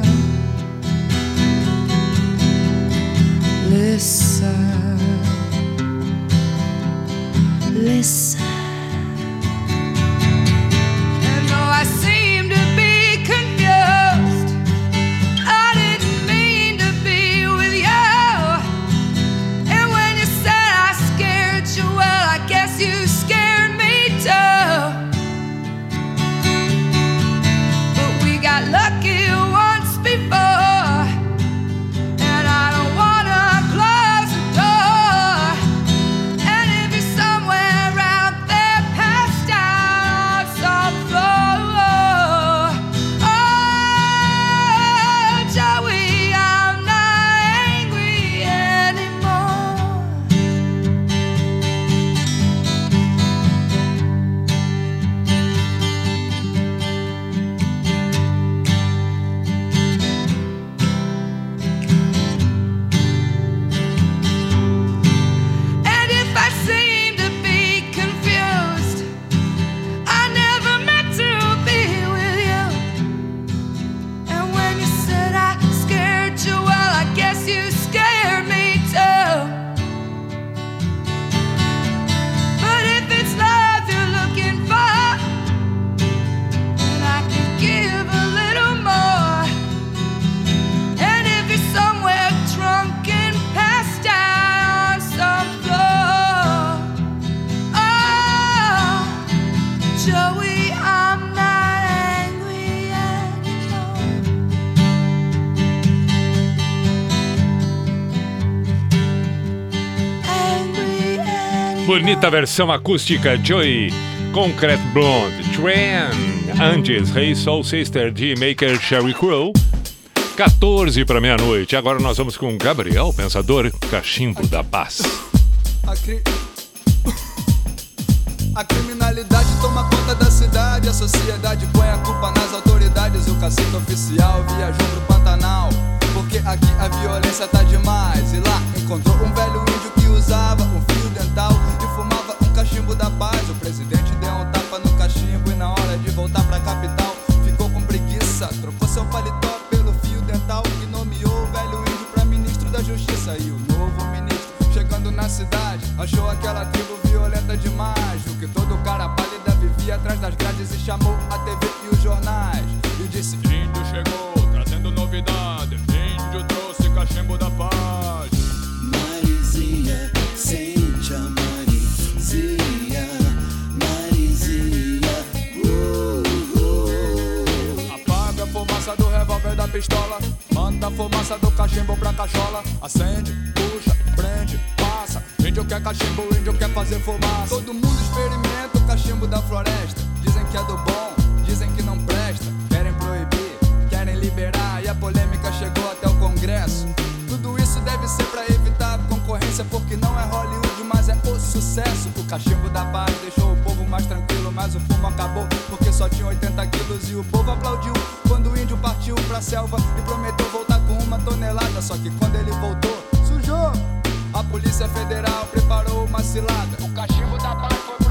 Bonita versão acústica Joey, Concrete Blonde, Tran, antes Hey Soul Sister de Maker Sherry Crow. 14 para meia-noite. Agora nós vamos com Gabriel Pensador, Cachimbo da Paz. A, cri- A criminalidade toma conta da cidade, a sociedade põe a culpa nas autoridades. O cacique oficial viajou pro Pantanal, porque aqui a violência tá demais. E lá encontrou um velho índio que usava um fio dental cachimbo da paz. O presidente Só que quando ele voltou, sujou. A Polícia Federal preparou uma cilada. O cachimbo da paz foi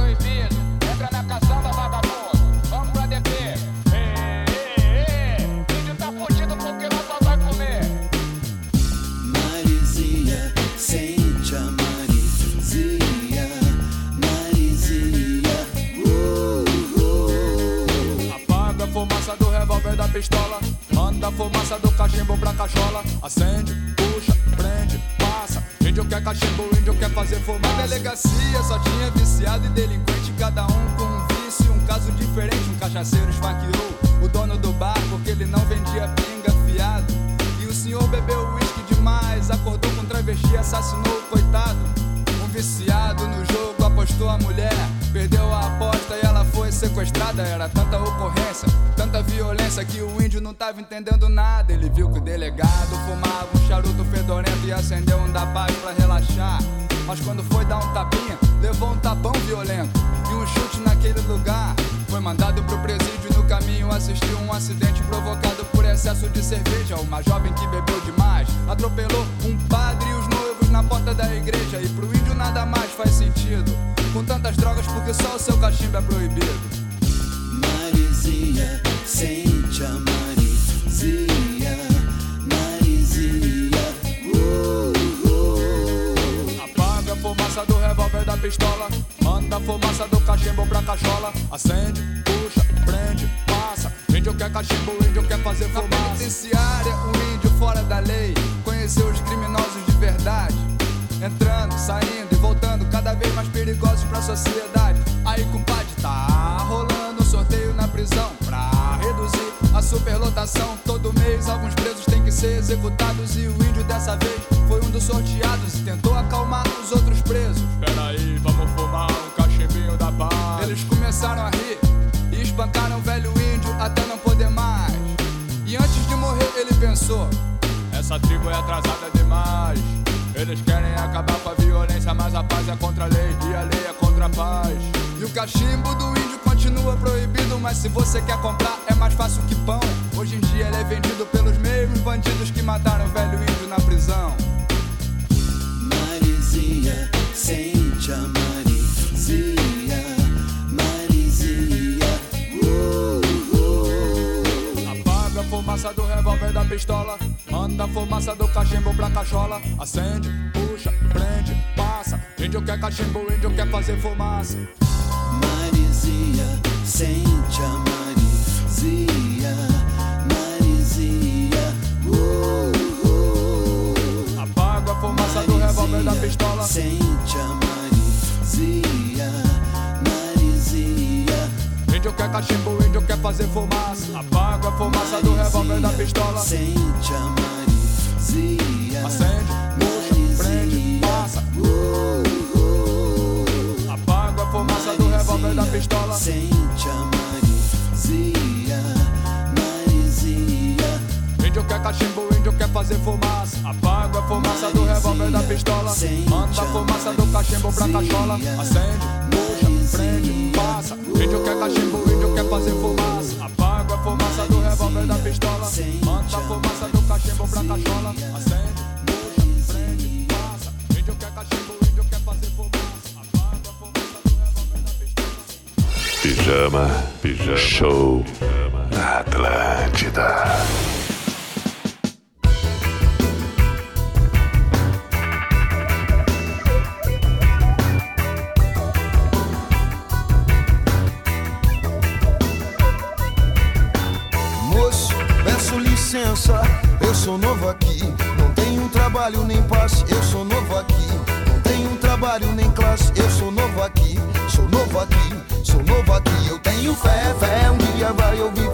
Manda a fumaça do cachimbo pra cachola. Acende, puxa, prende, passa. Índio quer cachimbo, índio quer fazer fumaça. Na delegacia só tinha viciado e delinquente, cada um com um vício, um caso diferente. Um cachaceiro esfaqueou o dono do bar porque ele não vendia pinga fiado. E o senhor bebeu uísque demais, acordou com travesti assassinou o coitado. Viciado no jogo apostou a mulher, perdeu a aposta e ela foi sequestrada. Era tanta ocorrência, tanta violência que o índio não tava entendendo nada. Ele viu que o delegado fumava um charuto fedorento e acendeu um da paz pra relaxar. Mas quando foi dar um tapinha, levou um tapão violento e um chute naquele lugar. Foi mandado pro presídio e no caminho assistiu um acidente provocado por excesso de cerveja. Uma jovem que bebeu demais atropelou um padre e os noivos na porta da igreja. E pro índio nada mais faz sentido. Com tantas drogas, porque só o seu cachimbo é proibido. Marizinha, sente a Marizinha, Marizinha. Uh, uh. Apaga a fumaça do revólver da pistola. Manda a fumaça do cachimbo pra cachola. Acende, puxa, prende, passa. Índio quer cachimbo, índio quer fazer fumaça. Na penitenciária, um índio fora da lei. Conheceu os criminosos verdade. Entrando, saindo e voltando, cada vez mais perigosos pra sociedade. Aí, compadre, tá rolando um sorteio na prisão pra reduzir a superlotação. Todo mês, alguns presos têm que ser executados. E o índio dessa vez foi um dos sorteados e tentou acalmar os outros presos. Peraí, vamos fumar um cachimbinho da paz. Eles começaram a rir e espancaram o velho índio até não poder mais. E antes de morrer, ele pensou: Essa tribo é atrasada demais. Eles querem acabar com a violência, mas a paz é contra a lei e a lei é contra a paz. E o cachimbo do índio continua proibido, mas se você quer comprar é mais fácil que pão. Hoje em dia ele é vendido pelos mesmos bandidos que mataram o velho índio na prisão. Marizinha, sente a Marizinha, fumaça do revólver da pistola. Manda a fumaça do cachimbo pra cachola. Acende, puxa, prende, passa. Índio quer cachimbo, índio quer fazer fumaça. Marizinha, sente a Marizinha, Marizinha. Uh, uh. Apaga a fumaça do revólver da pistola. Sente a Marizinha, Índio quer cachimbo, índio quer fazer fumaça. Apaga a fumaça do revólver da pistola. Sente a Marizinha. Acende, puxa, prende, passa. Apaga a fumaça do revólver da pistola. Sente a Marizinha, Marizinha. Índio quer cachimbo, índio quer fazer fumaça. Apaga a fumaça do revólver da pistola. Manda a fumaça do cachimbo pra cachola. Acende, puxa, prende, passa. Índio quer cachimbo, índio quer fazer fumaça. Apaga a fumaça do revólver da pistola. Manda a fumaça do cachimbo pra cachola. Acende, puxa, prende, passa. Índio quer cachimbo, índio quer fazer fumaça. Apaga a fumaça do revólver da pistola. Pijama, pijama, show na Atlântida. Trabalho nem classe, eu sou novo aqui. Sou novo aqui, sou novo aqui. Eu tenho fé, fé. Um dia vai ouvir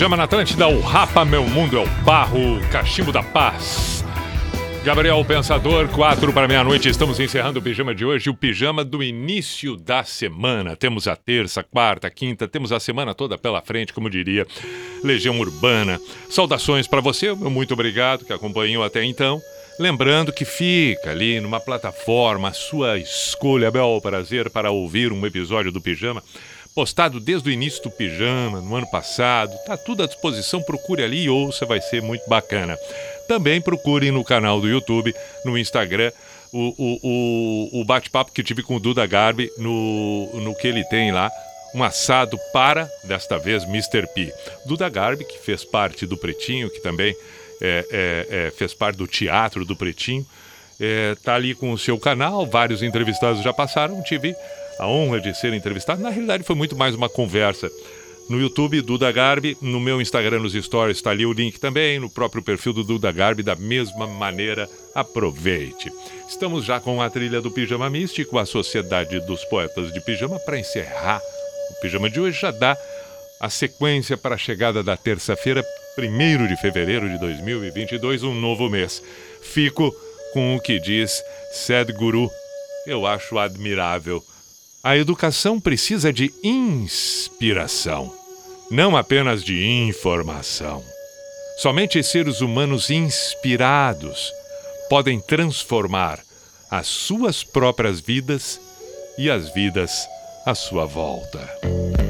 Pijama na Atlântida, o Rapa Meu Mundo é o Barro, Cachimbo da Paz. Gabriel Pensador, quatro para meia-noite, estamos encerrando o pijama de hoje, o pijama do início da semana. Temos a terça, quarta, quinta, temos a semana toda pela frente, como diria Legião Urbana. Saudações para você, muito obrigado que acompanhou até então. Lembrando que fica ali numa plataforma, a sua escolha, bel prazer para ouvir um episódio do Pijama postado desde o início do Pijama, no ano passado. Tá tudo à disposição, procure ali e ouça, vai ser muito bacana. Também procure no canal do YouTube, no Instagram, o, o, o, o bate-papo que tive com o Duda Garbi no, no que ele tem lá, um assado para, desta vez, Mr. P. Duda Garbi, que fez parte do Pretinho, que também é, é, é, fez parte do teatro do Pretinho, é, tá ali com o seu canal, vários entrevistados já passaram, tive a honra de ser entrevistado. Na realidade, foi muito mais uma conversa. No YouTube, Duda Garbi, no meu Instagram, nos stories, está ali o link também, no próprio perfil do Duda Garbi, da mesma maneira, aproveite. Estamos já com a trilha do Pijama Místico, a Sociedade dos Poetas de Pijama, para encerrar o Pijama de hoje, já dá a sequência para a chegada da terça-feira, 1 de fevereiro de 2022, um novo mês. Fico com o que diz Sadhguru, eu acho admirável. A educação precisa de inspiração, não apenas de informação. Somente seres humanos inspirados podem transformar as suas próprias vidas e as vidas à sua volta.